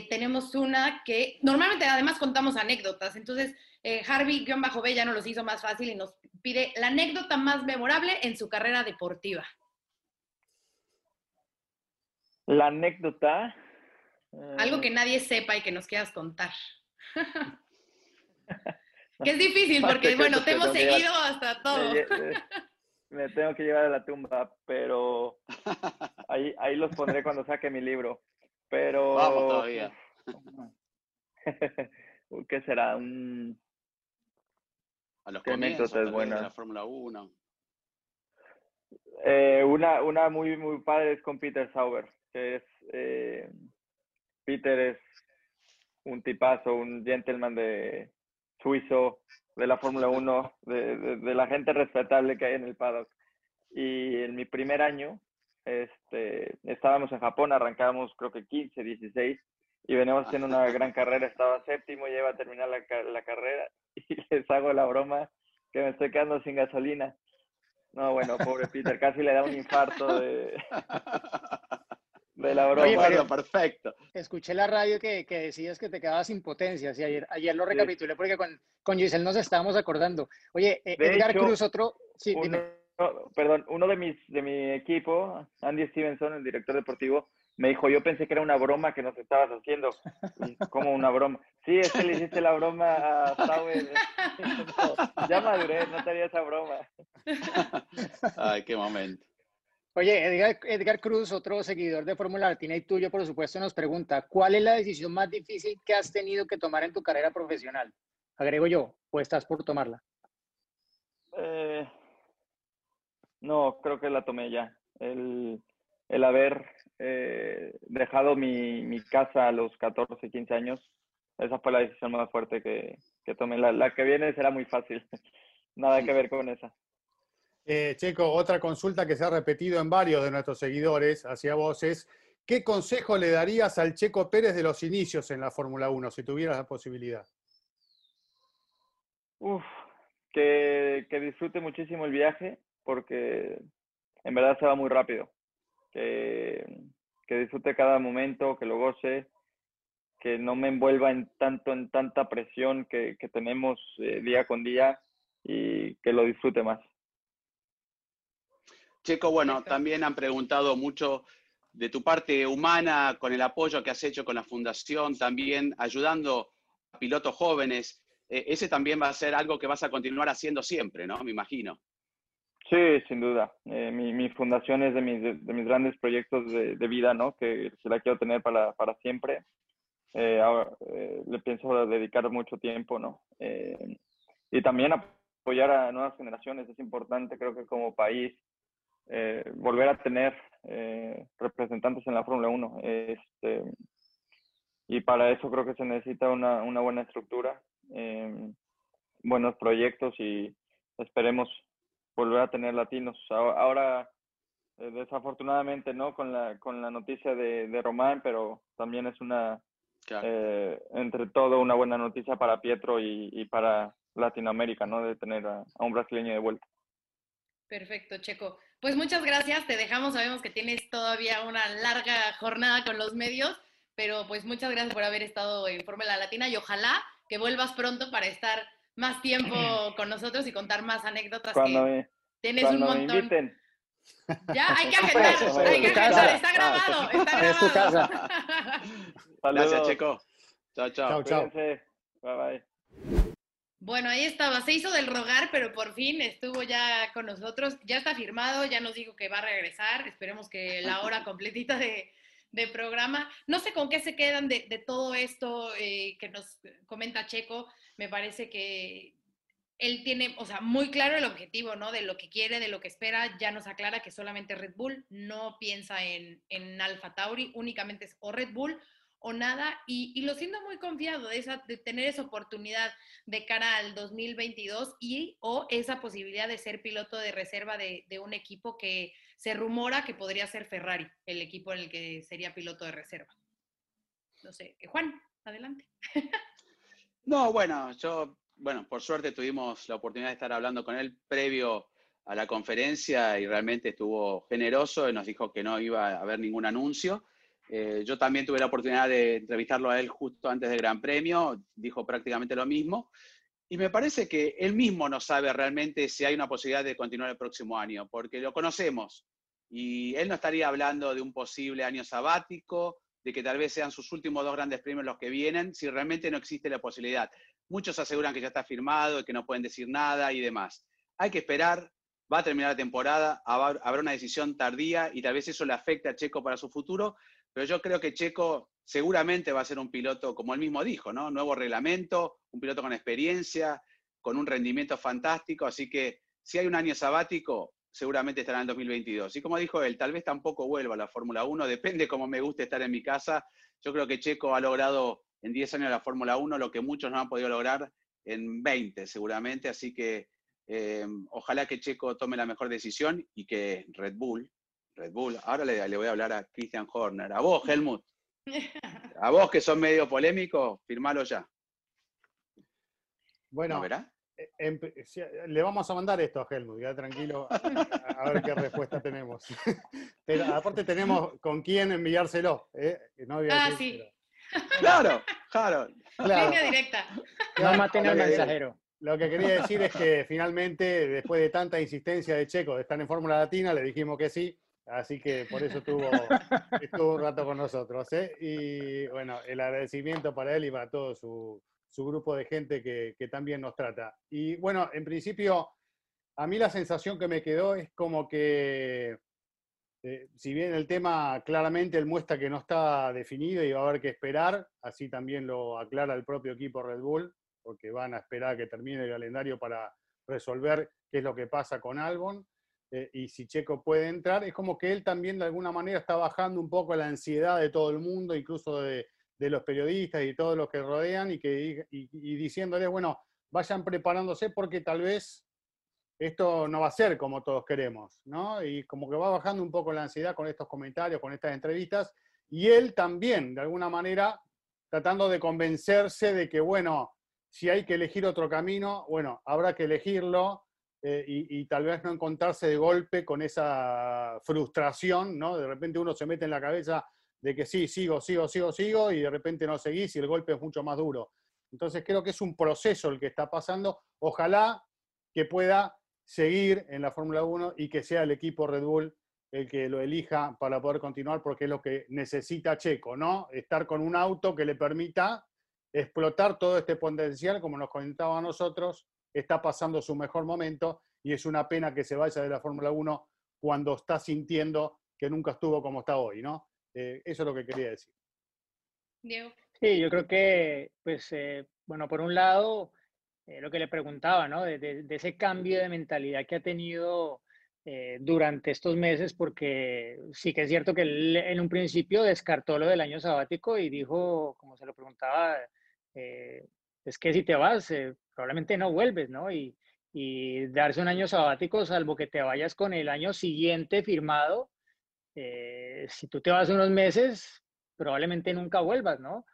tenemos una que normalmente además contamos anécdotas. Entonces, Harvey-B ya nos los hizo más fácil y nos pide la anécdota más memorable en su carrera deportiva. La anécdota, algo que nadie sepa y que nos quieras contar. (laughs) que es difícil porque, bueno, te hemos seguido hasta todo. Me, tengo que llevar a la tumba, pero ahí, ahí los pondré cuando saque mi libro. Pero... Vamos todavía. (laughs) ¿Qué será? Un... A los comienzos es buena. de la Fórmula 1. Eh, una, una muy, muy padre es con Peter Sauber, que es... Eh, Peter es un tipazo, un gentleman de suizo, de la Fórmula 1, de, la gente respetable que hay en el paddock. Y en mi primer año, este, estábamos en Japón, arrancábamos creo que 15, 16, y veníamos haciendo una gran (laughs) carrera, estaba séptimo, ya iba a terminar la, la carrera, (laughs) y les hago la broma que me estoy quedando sin gasolina. No, bueno, pobre Peter, casi le da un infarto de... (laughs) De la broma. perfecto. Escuché la radio que, que, decías que te quedabas sin potencia. ayer, ayer lo recapitulé porque con, con Giselle nos estábamos acordando. Oye, eh, Edgar Cruz, otro. Sí, uno, perdón, uno de, mis, de mi equipo, Andy Stevenson, el director deportivo, me dijo, yo pensé que era una broma que nos estabas haciendo. ¿Cómo una broma? Sí, es que le hiciste la broma a Sauer. ya maduré, no te haría esa broma. Ay, qué momento. Oye, Edgar, Cruz, otro seguidor de Fórmula Latina y tuyo, por supuesto, nos pregunta, ¿cuál es la decisión más difícil que has tenido que tomar en tu carrera profesional? Agrego yo, ¿o estás por tomarla? Eh, no, creo que la tomé ya. El, el haber eh, dejado mi, mi, casa a los 14, 15 años, esa fue la decisión más fuerte que, que tomé. La, la que viene será muy fácil. (laughs) Nada que ver con esa. Eh, Checo, otra consulta que se ha repetido en varios de nuestros seguidores hacia vos es, ¿qué consejo le darías al Checo Pérez de los inicios en la Fórmula 1, si tuvieras la posibilidad? Uf, que, disfrute muchísimo el viaje, porque en verdad se va muy rápido. Que, disfrute cada momento, que lo goce, que no me envuelva en tanto, en tanta presión que, tenemos eh, día con día y que lo disfrute más. Checo, bueno, también han preguntado mucho de tu parte humana, con el apoyo que has hecho con la fundación, también ayudando a pilotos jóvenes. E, ese también va a ser algo que vas a continuar haciendo siempre, ¿no? Me imagino. Sí, sin duda. Eh, mi, fundación es de mis, de, mis grandes proyectos de, vida, ¿no? Que se la quiero tener para, siempre. Eh, ahora, eh, le pienso dedicar mucho tiempo, ¿no? y también apoyar a nuevas generaciones es importante, creo que como país, volver a tener representantes en la Fórmula 1. Este, y para eso creo que se necesita una, una buena estructura, buenos proyectos y esperemos volver a tener latinos. Ahora, eh, desafortunadamente, ¿no? Con la, con la noticia de, de Román, pero también es una, entre todo, una buena noticia para Pietro y, y para Latinoamérica, ¿no? De tener a, un brasileño de vuelta. Perfecto, Checo. Pues muchas gracias, te dejamos, sabemos que tienes todavía una larga jornada con los medios, pero pues muchas gracias por haber estado en Fórmula Latina y ojalá que vuelvas pronto para estar más tiempo (clears throat) con nosotros y contar más anécdotas cuando que tienes un montón. Me inviten. Ya, hay que (laughs) agendar, hay que agendar, está grabado, está grabado. Es tu casa. Gracias, (laughs) Checo. Chao, chao. Chao, chao. Bye, bye. Bueno, ahí estaba, se hizo del rogar, pero por fin estuvo ya con nosotros, ya está firmado, ya nos dijo que va a regresar, esperemos que la hora (laughs) completita de, programa. No sé con qué se quedan de, todo esto eh, que nos comenta Checo, me parece que él tiene, o sea, muy claro el objetivo, ¿no? De lo que quiere, de lo que espera, ya nos aclara que solamente Red Bull, no piensa en, en Alfa Tauri, únicamente es o Red Bull o nada, y, lo siento muy confiado de, esa, de tener esa oportunidad de cara al 2022 y o esa posibilidad de ser piloto de reserva de, un equipo que se rumora que podría ser Ferrari, el equipo en el que sería piloto de reserva. No sé, eh, Juan, adelante. (laughs) No, bueno, yo, bueno, por suerte tuvimos la oportunidad de estar hablando con él previo a la conferencia y realmente estuvo generoso y nos dijo que no iba a haber ningún anuncio. Eh, yo también tuve la oportunidad de entrevistarlo a él justo antes del Gran Premio, dijo prácticamente lo mismo. Y me parece que él mismo no sabe realmente si hay una posibilidad de continuar el próximo año, porque lo conocemos. Y él no estaría hablando de un posible año sabático, de que tal vez sean sus últimos dos grandes premios los que vienen, si realmente no existe la posibilidad. Muchos aseguran que ya está firmado y que no pueden decir nada y demás. Hay que esperar, va a terminar la temporada, habrá una decisión tardía y tal vez eso le afecte a Checo para su futuro, pero yo creo que Checo seguramente va a ser un piloto, como él mismo dijo, ¿no? Nuevo reglamento, un piloto con experiencia, con un rendimiento fantástico, así que si hay un año sabático, seguramente estará en 2022. Y como dijo él, tal vez tampoco vuelva a la Fórmula 1, depende cómo me guste estar en mi casa. Yo creo que Checo ha logrado en 10 años la Fórmula 1 lo que muchos no han podido lograr en 20 seguramente, así que eh, ojalá que Checo tome la mejor decisión y que Red Bull, Red Bull. Ahora le, voy a hablar a Christian Horner. A vos, Helmut. (laughs) A vos que son medio polémicos, firmalo ya. Bueno, eh, le vamos a mandar esto a Helmut, ya tranquilo, a, ver qué respuesta tenemos. (laughs) Pero aparte tenemos con quién enviárselo. ¿eh? ah, sí. Claro, claro. Línea directa. No maten al mensajero. Lo que quería decir es que finalmente, después de tanta insistencia de Checo de estar en Fórmula Latina, le dijimos que sí. Así que por eso estuvo, estuvo un rato con nosotros. ¿eh? Y bueno, el agradecimiento para él y para todo su, su grupo de gente que, también nos trata. Y bueno, en principio, a mí la sensación que me quedó es como que, eh, si bien el tema claramente él muestra que no está definido y va a haber que esperar, así también lo aclara el propio equipo Red Bull, porque van a esperar a que termine el calendario para resolver qué es lo que pasa con Albon. Eh, y si Checo puede entrar, es como que él también de alguna manera está bajando un poco la ansiedad de todo el mundo, incluso de, los periodistas y todos los que rodean, y, que, y, diciéndoles, bueno, vayan preparándose porque tal vez esto no va a ser como todos queremos, ¿no? Y como que va bajando un poco la ansiedad con estos comentarios, con estas entrevistas, y él también, de alguna manera, tratando de convencerse de que, bueno, si hay que elegir otro camino, bueno, habrá que elegirlo, eh, y, tal vez no encontrarse de golpe con esa frustración, ¿no? De repente uno se mete en la cabeza de que sí, sigo, sigo, sigo, sigo, y de repente no seguís y el golpe es mucho más duro. Entonces creo que es un proceso el que está pasando. Ojalá que pueda seguir en la Fórmula 1 y que sea el equipo Red Bull el que lo elija para poder continuar, porque es lo que necesita Checo, ¿no? Estar con un auto que le permita explotar todo este potencial, como nos comentaba a nosotros, está pasando su mejor momento y es una pena que se vaya de la Fórmula 1 cuando está sintiendo que nunca estuvo como está hoy, ¿no? Eh, eso es lo que quería decir. Sí, yo creo que, pues, eh, bueno, por un lado, eh, lo que le preguntaba, ¿no? De, ese cambio de mentalidad que ha tenido eh, durante estos meses, porque sí que es cierto que él en un principio descartó lo del año sabático y dijo, como se lo preguntaba, eh, es que si te vas, probablemente no vuelves, ¿no? Y, y, darse un año sabático, salvo que te vayas con el año siguiente firmado, si tú te vas unos meses, probablemente nunca vuelvas, ¿no?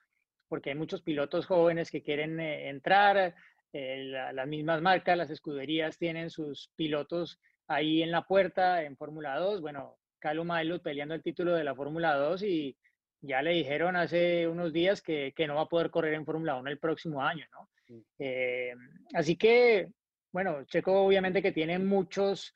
Porque hay muchos pilotos jóvenes que quieren entrar, eh, las mismas marcas, las escuderías tienen sus pilotos ahí en la puerta en Fórmula 2. Bueno, Calum Mailot peleando el título de la Fórmula 2 y ya le dijeron hace unos días que, que no va a poder correr en Fórmula 1 el próximo año, ¿no? Eh, así que, bueno, Checo obviamente que tiene muchos,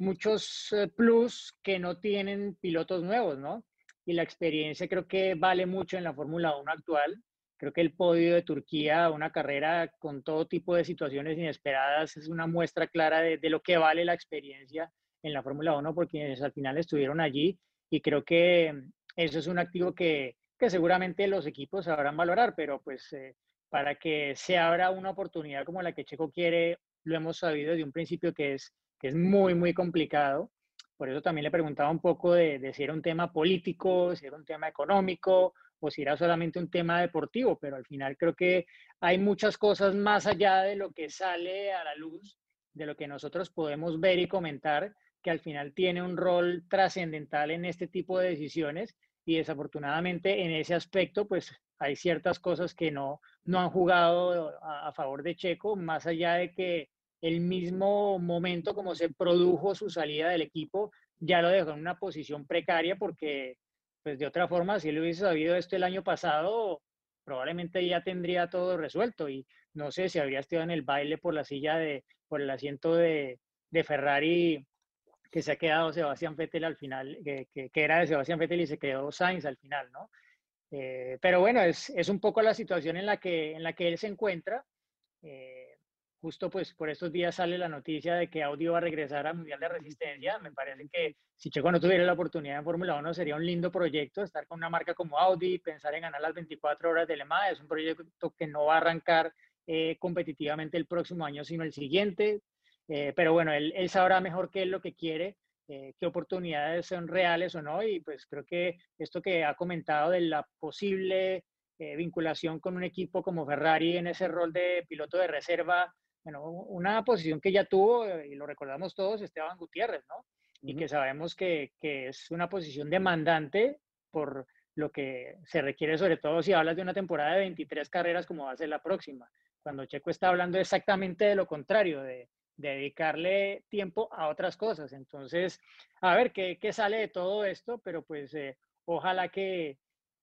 muchos eh, plus que no tienen pilotos nuevos, ¿no? Y la experiencia creo que vale mucho en la Fórmula 1 actual. Creo que el podio de Turquía, una carrera con todo tipo de situaciones inesperadas, es una muestra clara de, lo que vale la experiencia en la Fórmula 1 porque al final estuvieron allí y creo que eso es un activo que, que seguramente los equipos sabrán valorar, pero pues eh, para que se abra una oportunidad como la que Checo quiere, lo hemos sabido desde un principio que es, que es muy, muy complicado. Por eso también le preguntaba un poco de, de si era un tema político, si era un tema económico o si era solamente un tema deportivo, pero al final creo que hay muchas cosas más allá de lo que sale a la luz, de lo que nosotros podemos ver y comentar, que al final tiene un rol trascendental en este tipo de decisiones y desafortunadamente en ese aspecto pues hay ciertas cosas que no, no han jugado a, a favor de Checo, más allá de que el mismo momento como se produjo su salida del equipo ya lo dejó en una posición precaria porque pues de otra forma, si él hubiese sabido esto el año pasado, probablemente ya tendría todo resuelto y no sé si habría estado en el baile por la silla de, por el asiento de, de Ferrari que se ha quedado Sebastián Vettel al final, que, que, era de Sebastián Vettel y se quedó Sainz al final, ¿no? Eh, pero bueno, es, es, un poco la situación en la que, en la que él se encuentra. Eh, justo pues por estos días sale la noticia de que Audi va a regresar a Mundial de Resistencia. Me parece que si Checo no tuviera la oportunidad en Fórmula 1 sería un lindo proyecto estar con una marca como Audi, pensar en ganar las 24 horas de Le Mans. Es un proyecto que no va a arrancar eh, competitivamente el próximo año, sino el siguiente. Eh, pero bueno, él, él, sabrá mejor qué es lo que quiere, eh, qué oportunidades son reales o no. Y pues creo que esto que ha comentado de la posible vinculación con un equipo como Ferrari en ese rol de piloto de reserva bueno, una posición que ya tuvo, eh, y lo recordamos todos, Esteban Gutiérrez, ¿no? Y que sabemos que, que, es una posición demandante por lo que se requiere, sobre todo si hablas de una temporada de 23 carreras como va a ser la próxima, cuando Checo está hablando exactamente de lo contrario, de, dedicarle tiempo a otras cosas. Entonces, a ver qué, qué sale de todo esto, pero pues eh, ojalá que,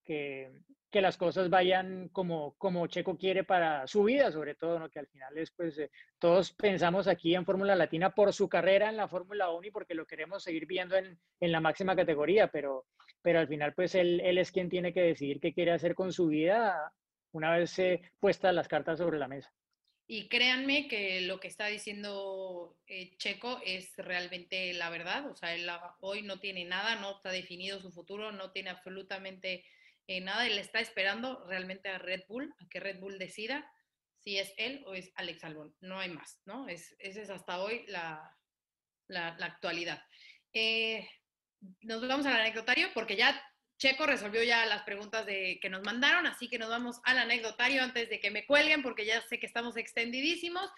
que, que las cosas vayan como, como Checo quiere para su vida, sobre todo, ¿no? que al final es, pues, eh, todos pensamos aquí en Fórmula Latina por su carrera en la Fórmula 1 y porque lo queremos seguir viendo en, en, la máxima categoría, pero, pero al final, pues, él, él, es quien tiene que decidir qué quiere hacer con su vida una vez eh, puestas las cartas sobre la mesa. Y créanme que lo que está diciendo eh, Checo es realmente la verdad, o sea, él hoy no tiene nada, no está definido su futuro, no tiene absolutamente eh, nada, él está esperando realmente a Red Bull, a que Red Bull decida si es él o es Alex Albon. No hay más, ¿no? Es, esa es hasta hoy la, la, actualidad. Eh, nos vamos al anecdotario porque ya Checo resolvió ya las preguntas de, que nos mandaron, así que nos vamos al anecdotario antes de que me cuelguen porque ya sé que estamos extendidísimos.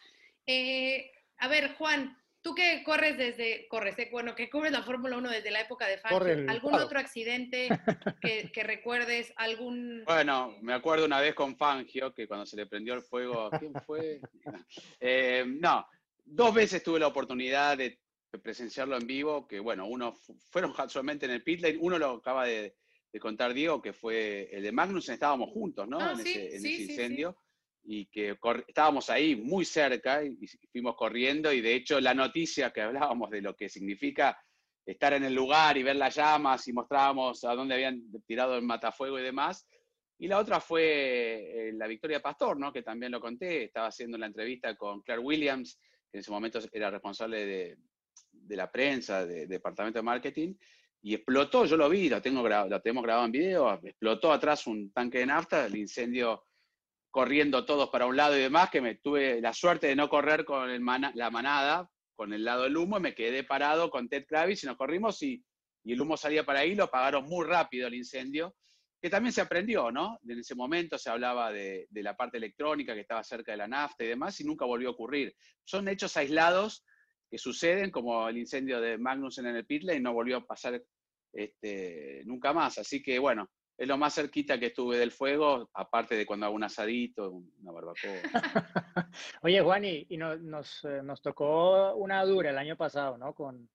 Eh, a ver, Juan, Tú que corres desde, corres, eh, bueno, que cubres la Fórmula 1 desde la época de Fangio, ¿algún otro accidente (laughs) que, recuerdes? ¿Algún...? Bueno, me acuerdo una vez con Fangio, que cuando se le prendió el fuego, ¿quién fue? (laughs) Eh, no, dos veces tuve la oportunidad de presenciarlo en vivo, que bueno, uno fueron casualmente en el pit lane, uno lo acaba de, contar Diego, que fue el de Magnus, estábamos juntos, ¿no? Ah, en, ese, incendio y que estábamos ahí muy cerca y, fuimos corriendo y de hecho la noticia que hablábamos de lo que significa estar en el lugar y ver las llamas y mostrábamos a dónde habían tirado el matafuego y demás. Y la otra fue eh, la Victoria Pastor, ¿no? que también lo conté, estaba haciendo la entrevista con Claire Williams, que en ese momento era responsable de, de la prensa, del departamento de marketing, y explotó, yo lo vi, lo, tengo lo tenemos grabado en video, explotó atrás un tanque de nafta, el incendio corriendo todos para un lado y demás, que me tuve la suerte de no correr con el la manada, con el lado del humo, y me quedé parado con Ted Kravis y nos corrimos y, y el humo salía para ahí, lo apagaron muy rápido el incendio, que también se aprendió, ¿no? En ese momento se hablaba de, la parte electrónica que estaba cerca de la nafta y demás, y nunca volvió a ocurrir. Son hechos aislados que suceden, como el incendio de Magnussen en el Pitley, y no volvió a pasar este, nunca más. Así que, bueno, es lo más cerquita que estuve del fuego, aparte de cuando hago un asadito, una barbacoa. (laughs) Oye, Juan, y, nos, eh, nos, tocó una dura el año pasado, ¿no? Con,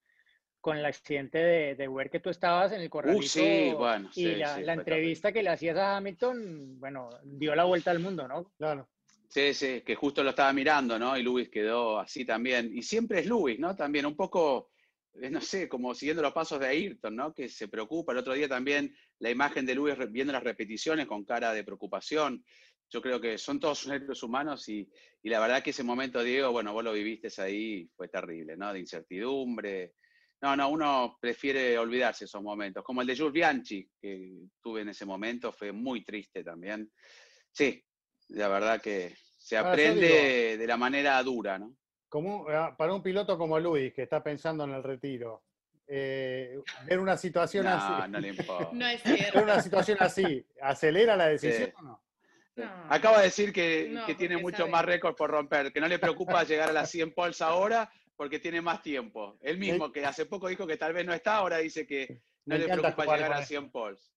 con el accidente de, de ver que tú estabas en el corralito. Uh, sí, bueno, y la, la entrevista que le hacías a Hamilton, bueno, dio la vuelta al mundo, ¿no? Claro. Sí, sí, que justo lo estaba mirando, ¿no? Y Luis quedó así también. Y siempre es Luis, ¿no? También un poco no sé, como siguiendo los pasos de Ayrton, ¿no? Que se preocupa. El otro día también la imagen de Luis viendo las repeticiones con cara de preocupación. Yo creo que son todos (laughs) seres humanos y, y, la verdad que ese momento, Diego, bueno, vos lo viviste ahí, fue terrible, ¿no? De incertidumbre. No, no, uno prefiere olvidarse esos momentos. Como el de Jules Bianchi, que tuve en ese momento, fue muy triste también. Sí, la verdad que se aprende de la manera dura, ¿no? Ah, para un piloto como Luis, que está pensando en el retiro, eh, ver una situación así. No le (laughs) importa. No es cierto. Ver una situación así, ¿acelera la decisión o no? Acaba de decir que, tiene mucho más récord por romper, que no le preocupa llegar a las 100 poles ahora porque tiene más tiempo. Él mismo, que hace poco dijo que tal vez no está, ahora dice que no le preocupa llegar a 100 poles.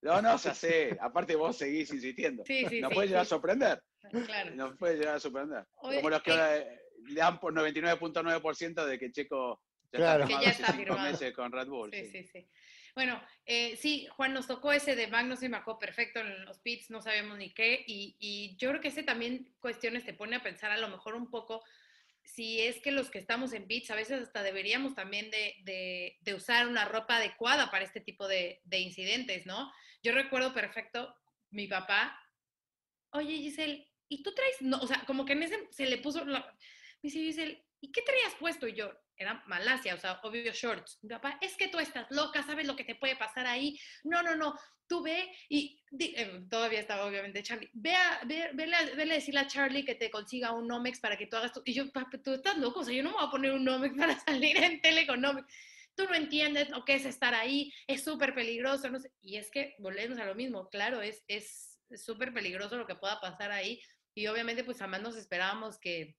No, no, ya sé. Aparte vos seguís insistiendo. Sí, sí, nos puede llegar a sorprender. Claro. Nos puede llegar a sorprender. Como los que eh, le dan por 99.9% de que Checo ya claro. está, que ya está firmado. meses con Red Bull. Sí, sí, sí. Bueno, eh, sí, Juan, nos tocó ese de Magnus y Macó perfecto en los pits, no sabemos ni qué, y, y, yo creo que ese también cuestiones te pone a pensar a lo mejor un poco si es que los que estamos en pits a veces hasta deberíamos también de, de, de usar una ropa adecuada para este tipo de, de incidentes, ¿no? Yo recuerdo perfecto mi papá, oye Giselle, ¿y tú traes? No, o sea, como que en ese se le puso... La, me dice ¿y qué traías puesto? Y yo, era Malasia, o sea, obvio shorts. Mi papá, es que tú estás loca, ¿sabes lo que te puede pasar ahí? No, no, no, tú ve y eh, todavía estaba obviamente Charlie, ve a, ve, vele, a, decirle a Charlie que te consiga un Nomex para que tú hagas tu... Y yo, papá, tú estás loco, o sea, yo no me voy a poner un Nomex para (laughs) salir en tele con Nomex. Tú no entiendes lo que es estar ahí, es súper peligroso, no sé. Y es que volvemos a lo mismo, claro, es súper es, peligroso lo que pueda pasar ahí. Y obviamente, pues jamás nos esperábamos que,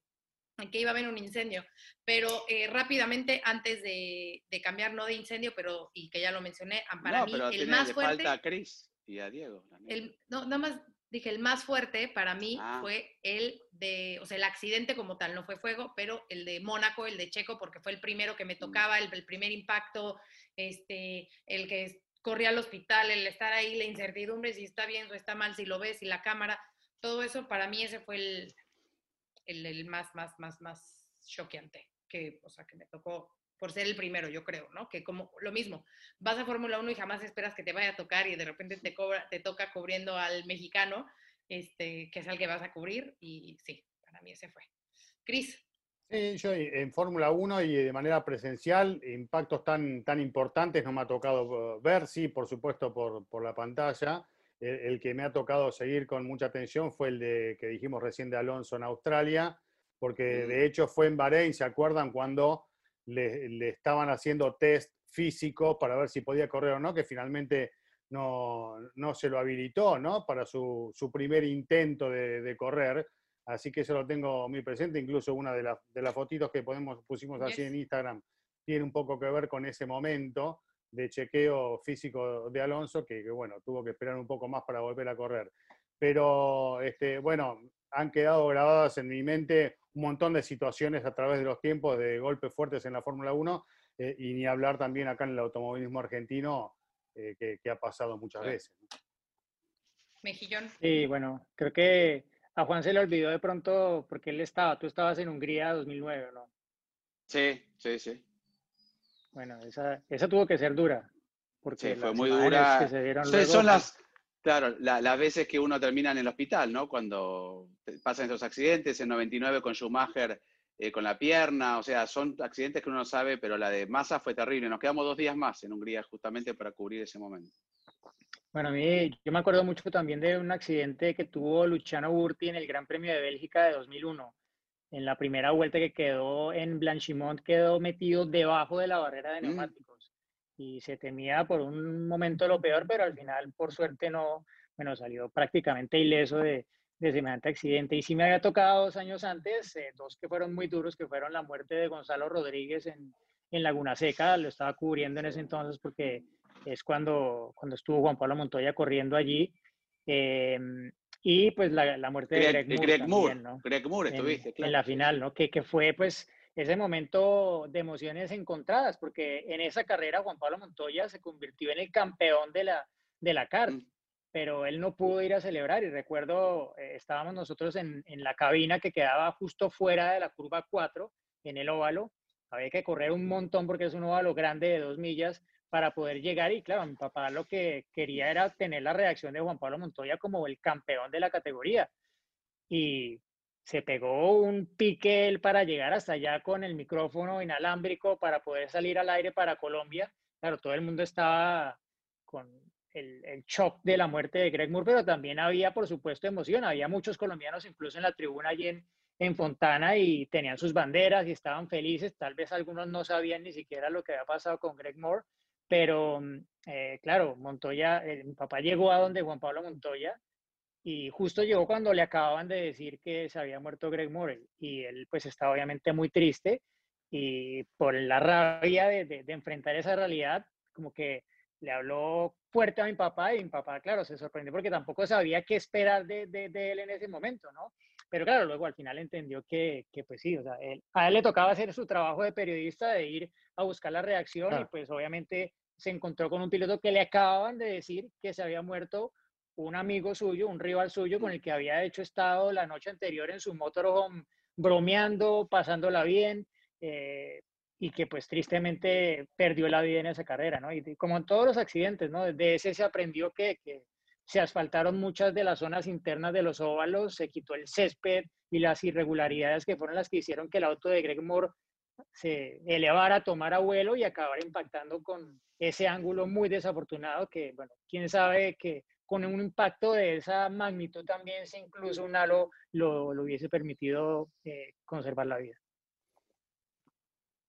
que iba a haber un incendio. Pero eh, rápidamente, antes de, cambiar, no de incendio, pero y que ya lo mencioné, ah, para mí el más fuerte. Falta a Chris y a Diego. El, no, nada más dije, el más fuerte para mí ah. fue el de, o sea, el accidente como tal, no fue fuego, pero el de Mónaco, el de Checo, porque fue el primero que me mm. tocaba, el, el primer impacto, este, el que corría al hospital, el estar ahí, la incertidumbre, si está bien o está mal, si lo ves, si la cámara, todo eso, para mí ese fue el, el, más, más, más, más choqueante, que, o sea, que me tocó por ser el primero, yo creo, ¿no? Que como lo mismo, vas a Fórmula 1 y jamás esperas que te vaya a tocar y de repente te, cobra, te toca cubriendo al mexicano, este, que es el que vas a cubrir, y sí, para mí ese fue. Cris. Sí, yo en Fórmula 1 y de manera presencial, impactos tan, tan importantes no me ha tocado ver, sí, por supuesto, por, por la pantalla, el, que me ha tocado seguir con mucha atención fue el de que dijimos recién de Alonso en Australia, porque mm. de hecho fue en Bahrein, ¿se acuerdan? Cuando le, estaban haciendo test físico para ver si podía correr o no, que finalmente no, no se lo habilitó, ¿no? Para su, su primer intento de, de, correr. Así que eso lo tengo muy presente, incluso una de, de las fotitos que podemos, pusimos así en Instagram tiene un poco que ver con ese momento de chequeo físico de Alonso, que, bueno, tuvo que esperar un poco más para volver a correr. Pero, este, bueno, han quedado grabadas en mi mente un montón de situaciones a través de los tiempos de golpes fuertes en la Fórmula 1 eh, y ni hablar también acá en el automovilismo argentino, eh, que, ha pasado muchas veces. Mejillón. Sí, bueno, creo que a Juan se le olvidó de pronto porque él estaba, tú estabas en Hungría 2009, ¿no? Sí, sí, sí. Bueno, esa, esa tuvo que ser dura. Porque sí, fue muy dura. son las, claro, las veces que uno termina en el hospital, ¿no? Cuando pasan esos accidentes, en 99 con Schumacher eh, con la pierna, o sea, son accidentes que uno no sabe, pero la de Massa fue terrible. Nos quedamos dos días más en Hungría justamente para cubrir ese momento. Bueno, a mí, yo me acuerdo mucho también de un accidente que tuvo Luciano Burti en el Gran Premio de Bélgica de 2001. En la primera vuelta que quedó en Blanchimont, quedó metido debajo de la barrera de Mm. neumáticos. Y se temía por un momento lo peor, pero al final, por suerte, no, bueno, salió prácticamente ileso de, de semejante accidente. Y sí me había tocado dos años antes, eh, dos que fueron muy duros, que fueron la muerte de Gonzalo Rodríguez en, en Laguna Seca. Lo estaba cubriendo en ese entonces porque es cuando, cuando estuvo Juan Pablo Montoya corriendo allí. em, y pues la, la muerte de Greg, Moore. Greg Moore, también, ¿no? Greg Moore en, estuviste, en claro. la final, ¿no? Que, que fue pues ese momento de emociones encontradas, porque en esa carrera Juan Pablo Montoya se convirtió en el campeón de la, de la CART, Mm. pero él no pudo ir a celebrar y recuerdo, eh, estábamos nosotros en, en la cabina que quedaba justo fuera de la curva 4, en el óvalo, había que correr un montón porque es un óvalo grande de dos millas para poder llegar y claro, mi papá lo que quería era tener la reacción de Juan Pablo Montoya como el campeón de la categoría y se pegó un pique él para llegar hasta allá con el micrófono inalámbrico para poder salir al aire para Colombia. Claro, todo el mundo estaba con el, shock de la muerte de Greg Moore, pero también había, por supuesto, emoción. Había muchos colombianos incluso en la tribuna allí en Fontana y tenían sus banderas y estaban felices. Tal vez algunos no sabían ni siquiera lo que había pasado con Greg Moore, pero mm, eh, claro, Montoya, eh, mi papá llegó a donde Juan Pablo Montoya y justo llegó cuando le acababan de decir que se había muerto Greg Moore y él pues estaba obviamente muy triste y por la rabia de, de, enfrentar esa realidad, como que le habló fuerte a mi papá y mi papá, claro, se sorprendió porque tampoco sabía qué esperar de, de él en ese momento, ¿no? Pero claro, luego al final entendió que, que pues sí, o sea, él, a él le tocaba hacer su trabajo de periodista, de ir a buscar la reacción Claro. y pues obviamente se encontró con un piloto que le acababan de decir que se había muerto un amigo suyo, un rival suyo con el que había hecho estado la noche anterior en su motorhome bromeando, pasándola bien, eh, y que pues tristemente perdió la vida en esa carrera, ¿no? Y como en todos los accidentes, ¿no? De ese se aprendió que, que se asfaltaron muchas de las zonas internas de los óvalos, se quitó el césped y las irregularidades que fueron las que hicieron que el auto de Greg Moore se elevara, tomara vuelo y acabara impactando con ese ángulo muy desafortunado que, bueno, quién sabe que con un impacto de esa magnitud también si incluso un halo lo, lo hubiese permitido eh, conservar la vida.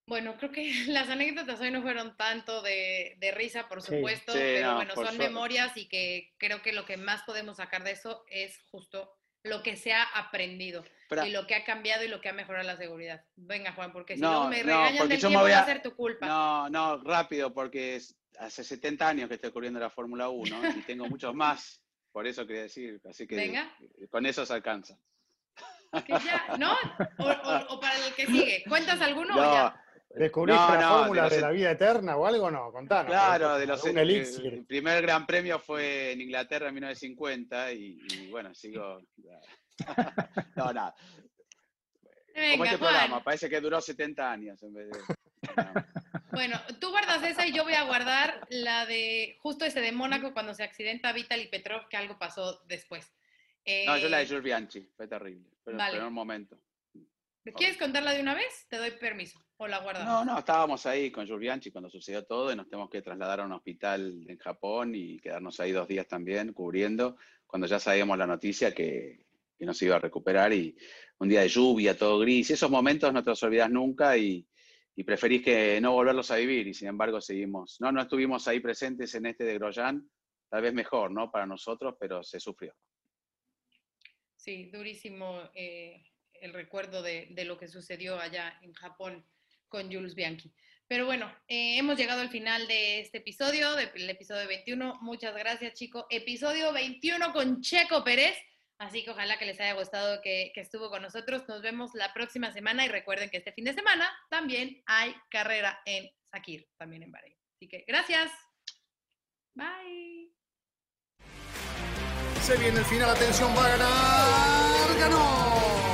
Bueno, creo que (laughs) las anécdotas hoy no fueron tanto de, de risa, por supuesto, Sí, pero no, bueno, son suerte. memorias y que creo que lo que más podemos sacar de eso es justo lo que se ha aprendido Pero- y lo que ha cambiado y lo que ha mejorado la seguridad. Venga, Juan, porque si No, me no, regañan porque del tiempo voy va a- a ser tu culpa. No, no, rápido, porque es- hace 70 años que estoy corriendo la Fórmula 1 y tengo muchos más, por eso quería decir, así que Venga. eh, con eso se alcanza. Que ya, ¿no? O, o- o para el que sigue. ¿Cuentas alguno o No, ya? ¿Descubriste No, la no, fórmula de la vida eterna o algo? No, contanos. claro, de los Un eh, elixir. el primer gran premio fue en Inglaterra en 1950 y, y bueno, sigo. (laughs) No, nada. Como Venga, este Juan. programa, parece que duró 70 años en vez de. no. Bueno, tú guardas esa y yo voy a guardar la de justo ese de Mónaco cuando se accidenta Vitaly Petrov, que algo pasó después. No, yo la de Eh, Jules Bianchi, fue terrible. Pero, Vale. pero en un momento. ¿Quieres contarla de una vez? Te doy permiso. O la guardamos. No, no, estábamos ahí con Jules Bianchi cuando sucedió todo y nos tenemos que trasladar a un hospital en Japón y quedarnos ahí dos días también cubriendo, cuando ya sabíamos la noticia que, que no se iba a recuperar y un día de lluvia, todo gris. Esos momentos no te los olvidas nunca y, y preferís que no volverlos a vivir y sin embargo seguimos. No, no estuvimos ahí presentes en este de Grosjean, tal vez mejor, ¿no? Para nosotros, pero se sufrió. Sí, durísimo eh, el recuerdo de, de lo que sucedió allá en Japón con Jules Bianchi. Pero bueno, eh, hemos llegado al final de este episodio, del episodio 21. Muchas gracias, chicos. Episodio 21 con Checo Pérez. Así que ojalá que les haya gustado que, que estuvo con nosotros. Nos vemos la próxima semana y recuerden que este fin de semana también hay carrera en Sakir, también en Bahrein. Así que gracias. Bye. Se viene el final, atención, va a ganar. ¡Ganó!